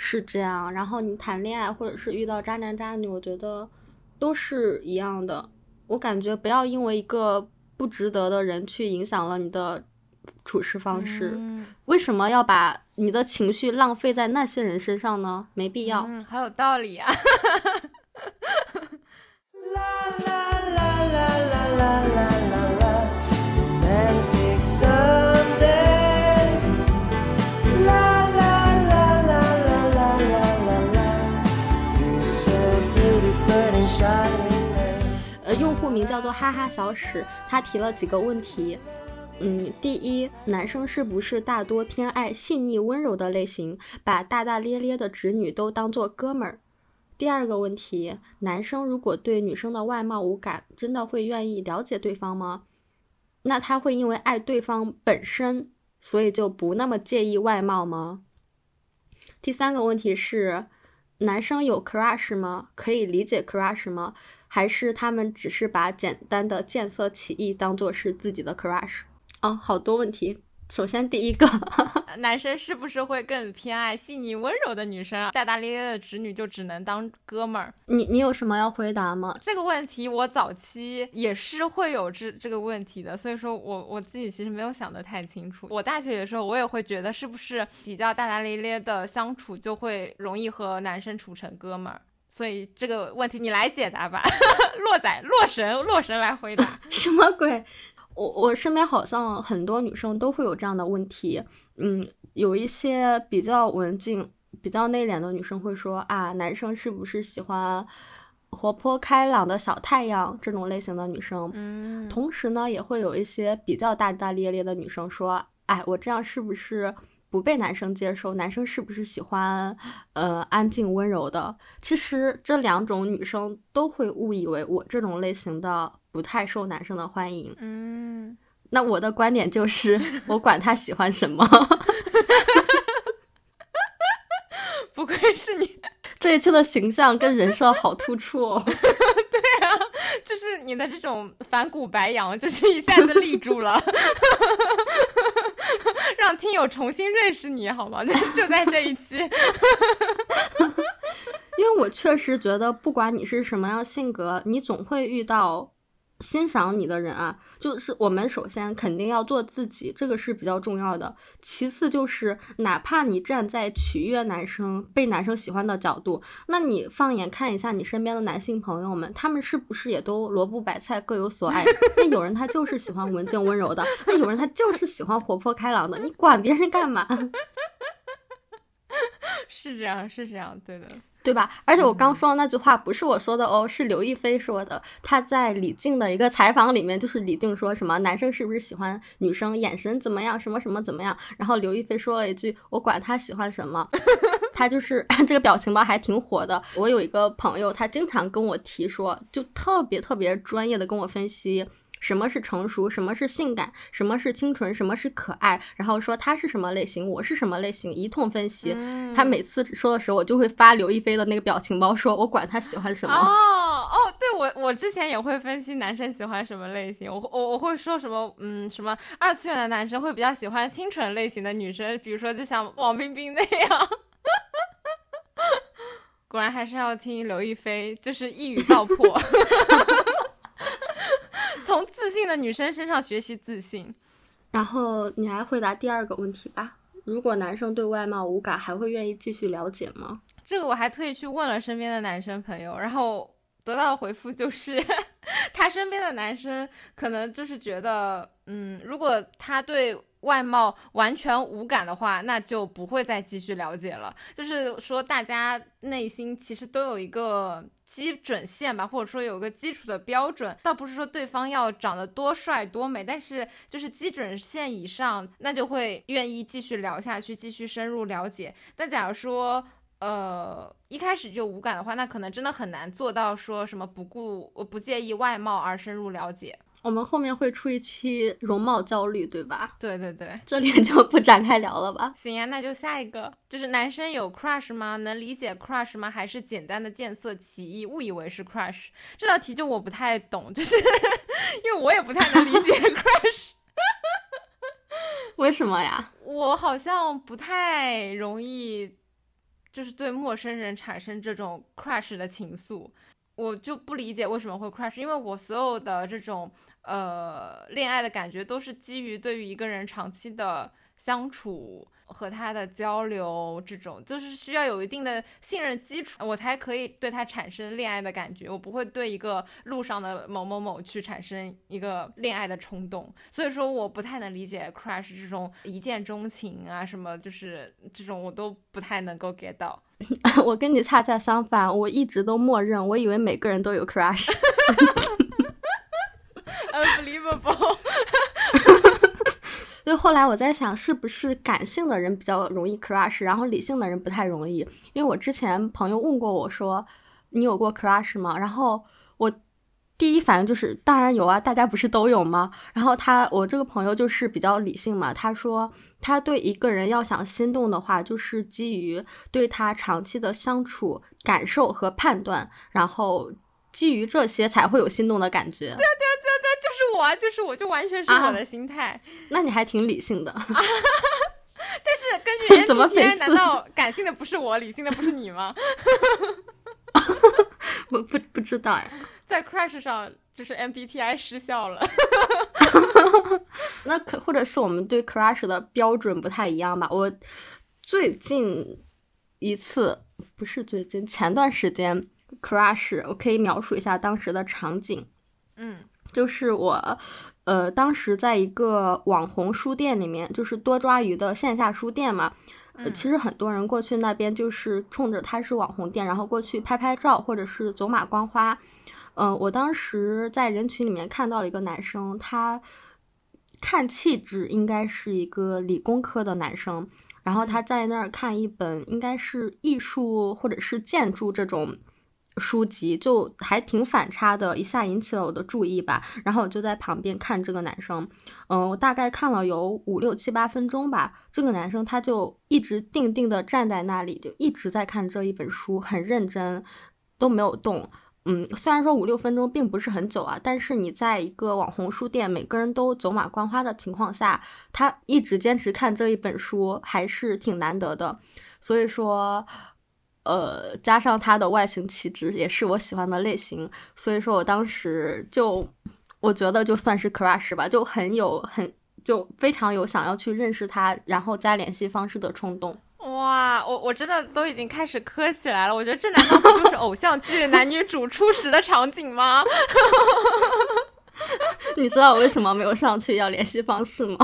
S2: 是这样，然后你谈恋爱或者是遇到渣男渣女，我觉得都是一样的。我感觉不要因为一个不值得的人去影响了你的处事方式。为什么要把你的情绪浪费在那些人身上呢？没必要。
S1: 嗯，好有道理啊。
S2: 名叫做哈哈小史，他提了几个问题。嗯，第一，男生是不是大多偏爱细腻温柔的类型，把大大咧咧的直女都当做哥们儿？第二个问题，男生如果对女生的外貌无感，真的会愿意了解对方吗？那他会因为爱对方本身，所以就不那么介意外貌吗？第三个问题是，男生有 crush 吗？可以理解 crush 吗？还是他们只是把简单的见色起意当做是自己的 crush？哦，好多问题。首先，第一个，
S1: 男生是不是会更偏爱细腻温柔的女生啊？大大咧咧的直女就只能当哥们儿？
S2: 你你有什么要回答吗？
S1: 这个问题我早期也是会有这这个问题的，所以说我我自己其实没有想得太清楚。我大学的时候，我也会觉得是不是比较大大咧咧的相处就会容易和男生处成哥们儿？所以这个问题你来解答吧，洛仔洛神洛神来回答，
S2: 什么鬼？我我身边好像很多女生都会有这样的问题，嗯，有一些比较文静、比较内敛的女生会说啊，男生是不是喜欢活泼开朗的小太阳这种类型的女生？
S1: 嗯，
S2: 同时呢，也会有一些比较大大咧咧的女生说，哎，我这样是不是不被男生接受？男生是不是喜欢呃安静温柔的？其实这两种女生都会误以为我这种类型的。不太受男生的欢迎，
S1: 嗯，
S2: 那我的观点就是，我管他喜欢什么，
S1: 不愧是你，
S2: 这一期的形象跟人设好突出哦，
S1: 就是你的这种反骨白羊，就是一下子立住了，让听友重新认识你好吗？就就在这一期，
S2: 因为我确实觉得，不管你是什么样性格，你总会遇到。欣赏你的人啊，就是我们首先肯定要做自己，这个是比较重要的。其次就是，哪怕你站在取悦男生、被男生喜欢的角度，那你放眼看一下你身边的男性朋友们，他们是不是也都萝卜白菜各有所爱？那有人他就是喜欢文静温柔的，那有人他就是喜欢活泼开朗的，你管别人干嘛？
S1: 是这样，是这样，对的。
S2: 对吧？而且我刚说的那句话不是我说的哦，是刘亦菲说的。她在李静的一个采访里面，就是李静说什么男生是不是喜欢女生眼神怎么样，什么什么怎么样？然后刘亦菲说了一句：“我管他喜欢什么。”他就是 这个表情包还挺火的。我有一个朋友，他经常跟我提说，就特别特别专业的跟我分析。什么是成熟？什么是性感？什么是清纯？什么是可爱？然后说他是什么类型，我是什么类型，一通分析。他每次说的时候，我就会发刘亦菲的那个表情包，说我管他喜欢什么。
S1: 哦哦，对我，我之前也会分析男生喜欢什么类型，我我我会说什么，嗯，什么二次元的男生会比较喜欢清纯类型的女生，比如说就像王冰冰那样。果然还是要听刘亦菲，就是一语道破，从 自信的女生身上学习自信。
S2: 然后你来回答第二个问题吧。如果男生对外貌无感，还会愿意继续了解吗？
S1: 这个我还特意去问了身边的男生朋友，然后得到的回复就是，他身边的男生可能就是觉得，嗯，如果他对外貌完全无感的话，那就不会再继续了解了。就是说，大家内心其实都有一个。基准线吧，或者说有个基础的标准，倒不是说对方要长得多帅多美，但是就是基准线以上，那就会愿意继续聊下去，继续深入了解。但假如说，呃，一开始就无感的话，那可能真的很难做到说什么不顾我不介意外貌而深入了解。
S2: 我们后面会出一期容貌焦虑，对吧？
S1: 对对对，
S2: 这里就不展开聊了吧。
S1: 行呀，那就下一个，就是男生有 crush 吗？能理解 crush 吗？还是简单的见色起意，误以为是 crush？这道题就我不太懂，就是 因为我也不太能理解 crush。
S2: 为什么呀？
S1: 我好像不太容易，就是对陌生人产生这种 crush 的情愫，我就不理解为什么会 crush，因为我所有的这种。呃，恋爱的感觉都是基于对于一个人长期的相处和他的交流，这种就是需要有一定的信任基础，我才可以对他产生恋爱的感觉。我不会对一个路上的某某某去产生一个恋爱的冲动，所以说我不太能理解 crush 这种一见钟情啊，什么就是这种我都不太能够 get 到。
S2: 我跟你恰恰相反，我一直都默认，我以为每个人都有 crush。
S1: Unbelievable！
S2: 所以后来我在想，是不是感性的人比较容易 crush，然后理性的人不太容易？因为我之前朋友问过我说，你有过 crush 吗？然后我第一反应就是，当然有啊，大家不是都有吗？然后他，我这个朋友就是比较理性嘛，他说他对一个人要想心动的话，就是基于对他长期的相处感受和判断，然后。基于这些才会有心动的感觉。对
S1: 啊对啊对啊对，就是我啊，就是我，就完全是我的心态。
S2: 那你还挺理性的。
S1: 但是根据 MBTI，难道感性的不是我，理性的不是你吗？
S2: 我 不不知道呀。
S1: 在 Crush 上，就是 MBTI 失效了。
S2: 那可或者是我们对 Crush 的标准不太一样吧？我最近一次不是最近，前段时间。crush，我可以描述一下当时的场景，
S1: 嗯，
S2: 就是我，呃，当时在一个网红书店里面，就是多抓鱼的线下书店嘛，呃，其实很多人过去那边就是冲着它是网红店，然后过去拍拍照或者是走马观花，嗯，我当时在人群里面看到了一个男生，他看气质应该是一个理工科的男生，然后他在那儿看一本应该是艺术或者是建筑这种。书籍就还挺反差的，一下引起了我的注意吧。然后我就在旁边看这个男生，嗯，我大概看了有五六七八分钟吧。这个男生他就一直定定的站在那里，就一直在看这一本书，很认真，都没有动。嗯，虽然说五六分钟并不是很久啊，但是你在一个网红书店，每个人都走马观花的情况下，他一直坚持看这一本书，还是挺难得的。所以说。呃，加上他的外形气质也是我喜欢的类型，所以说我当时就我觉得就算是 crush 吧，就很有很就非常有想要去认识他，然后加联系方式的冲动。
S1: 哇，我我真的都已经开始磕起来了，我觉得这难道不就是偶像剧 男女主初识的场景吗？
S2: 你知道我为什么没有上去要联系方式吗？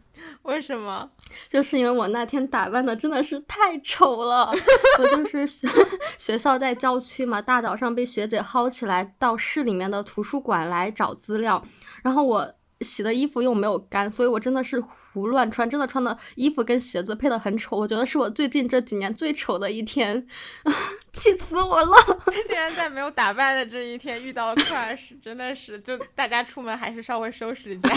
S1: 为什么？
S2: 就是因为我那天打扮的真的是太丑了。我就是学 学校在郊区嘛，大早上被学姐薅起来到市里面的图书馆来找资料，然后我洗的衣服又没有干，所以我真的是胡乱穿，真的穿的衣服跟鞋子配的很丑。我觉得是我最近这几年最丑的一天，气死我了！
S1: 竟然在没有打扮的这一天遇到了 crush，真的是就大家出门还是稍微收拾一下。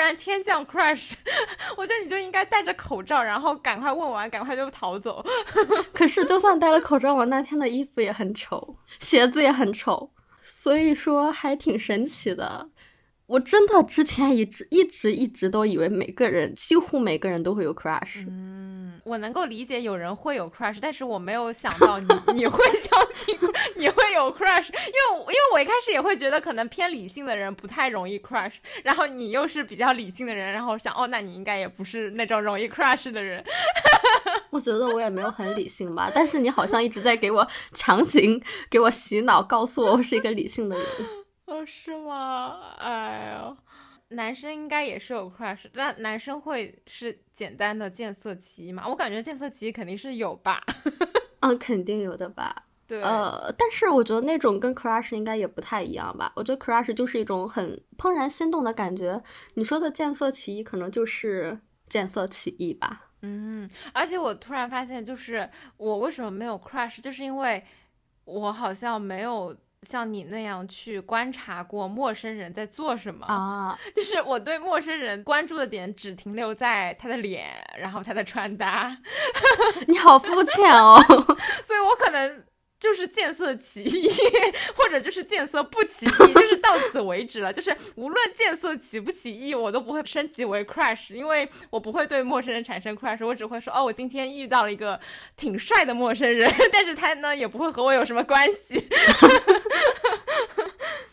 S1: 然天降 crash，我觉得你就应该戴着口罩，然后赶快问完，赶快就逃走。
S2: 可是就算戴了口罩，我那天的衣服也很丑，鞋子也很丑，所以说还挺神奇的。我真的之前一直一直一直都以为每个人几乎每个人都会有 crush。
S1: 嗯，我能够理解有人会有 crush，但是我没有想到你 你会相信你会有 crush，因为因为我一开始也会觉得可能偏理性的人不太容易 crush，然后你又是比较理性的人，然后想哦，那你应该也不是那种容易 crush 的人。
S2: 我觉得我也没有很理性吧，但是你好像一直在给我强行给我洗脑，告诉我我是一个理性的人。
S1: 哦，是吗？哎呦，男生应该也是有 crush，那男生会是简单的见色起意吗？我感觉见色起意肯定是有吧。
S2: 嗯，肯定有的吧。
S1: 对。
S2: 呃，但是我觉得那种跟 crush 应该也不太一样吧。我觉得 crush 就是一种很怦然心动的感觉。你说的见色起意，可能就是见色起意吧。
S1: 嗯，而且我突然发现，就是我为什么没有 crush，就是因为我好像没有。像你那样去观察过陌生人在做什么
S2: 啊？
S1: 就是我对陌生人关注的点只停留在他的脸，然后他的穿搭。
S2: 你好肤浅哦，
S1: 所以我可能。就是见色起意，或者就是见色不起意，就是到此为止了。就是无论见色起不起意，我都不会升级为 crush，因为我不会对陌生人产生 crush，我只会说哦，我今天遇到了一个挺帅的陌生人，但是他呢也不会和我有什么关系。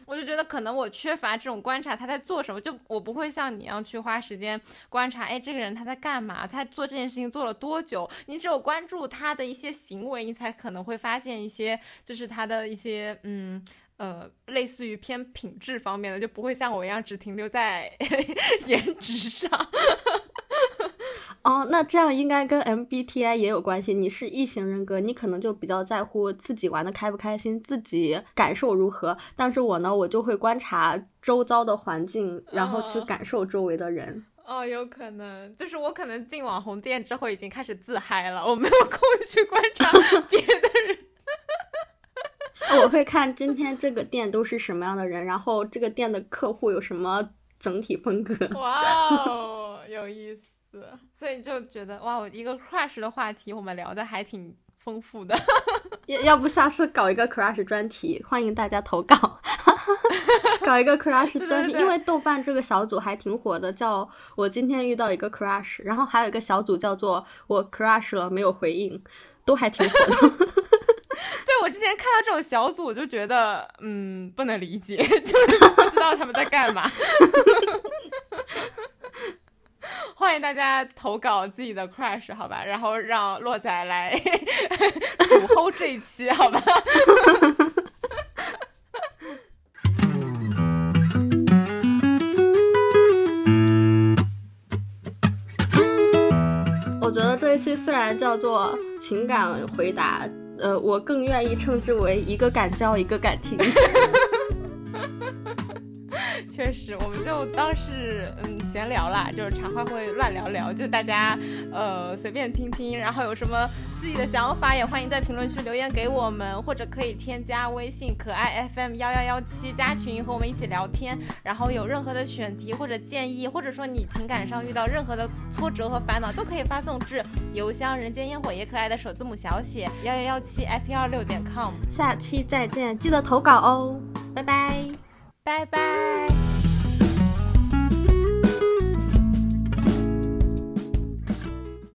S1: 我就觉得可能我缺乏这种观察他在做什么，就我不会像你一样去花时间观察，哎，这个人他在干嘛，他做这件事情做了多久？你只有关注他的一些行为，你才可能会发现一些，就是他的一些，嗯呃，类似于偏品质方面的，就不会像我一样只停留在 颜值上。
S2: 哦，那这样应该跟 MBTI 也有关系。你是异型人格，你可能就比较在乎自己玩的开不开心，自己感受如何。但是我呢，我就会观察周遭的环境，然后去感受周围的人。
S1: 哦，有可能，就是我可能进网红店之后已经开始自嗨了，我没有空 去观察别的人。
S2: 我会看今天这个店都是什么样的人，然后这个店的客户有什么整体风格。
S1: 哇哦，有意思。所以就觉得哇，我一个 crush 的话题，我们聊的还挺丰富的。
S2: 要要不下次搞一个 crush 专题，欢迎大家投稿。搞一个 crush 专题，因为豆瓣这个小组还挺火的，叫我今天遇到一个 crush，然后还有一个小组叫做我 crush 了没有回应，都还挺火的。
S1: 对我之前看到这种小组，我就觉得嗯不能理解，就是不知道他们在干嘛。欢迎大家投稿自己的 crush，好吧，然后让洛仔来 主 hold 这一期，好吧。
S2: 我觉得这一期虽然叫做情感回答，呃，我更愿意称之为一个敢教，一个敢听。
S1: 确实，我们就当是嗯闲聊啦，就是茶话会乱聊聊，就大家呃随便听听，然后有什么自己的想法，也欢迎在评论区留言给我们，或者可以添加微信可爱 FM 幺幺幺七加群和我们一起聊天。然后有任何的选题或者建议，或者说你情感上遇到任何的挫折和烦恼，都可以发送至邮箱人间烟火也可爱的首字母小写幺幺幺七 s 幺六点 com。
S2: 下期再见，记得投稿哦，拜拜，
S1: 拜拜。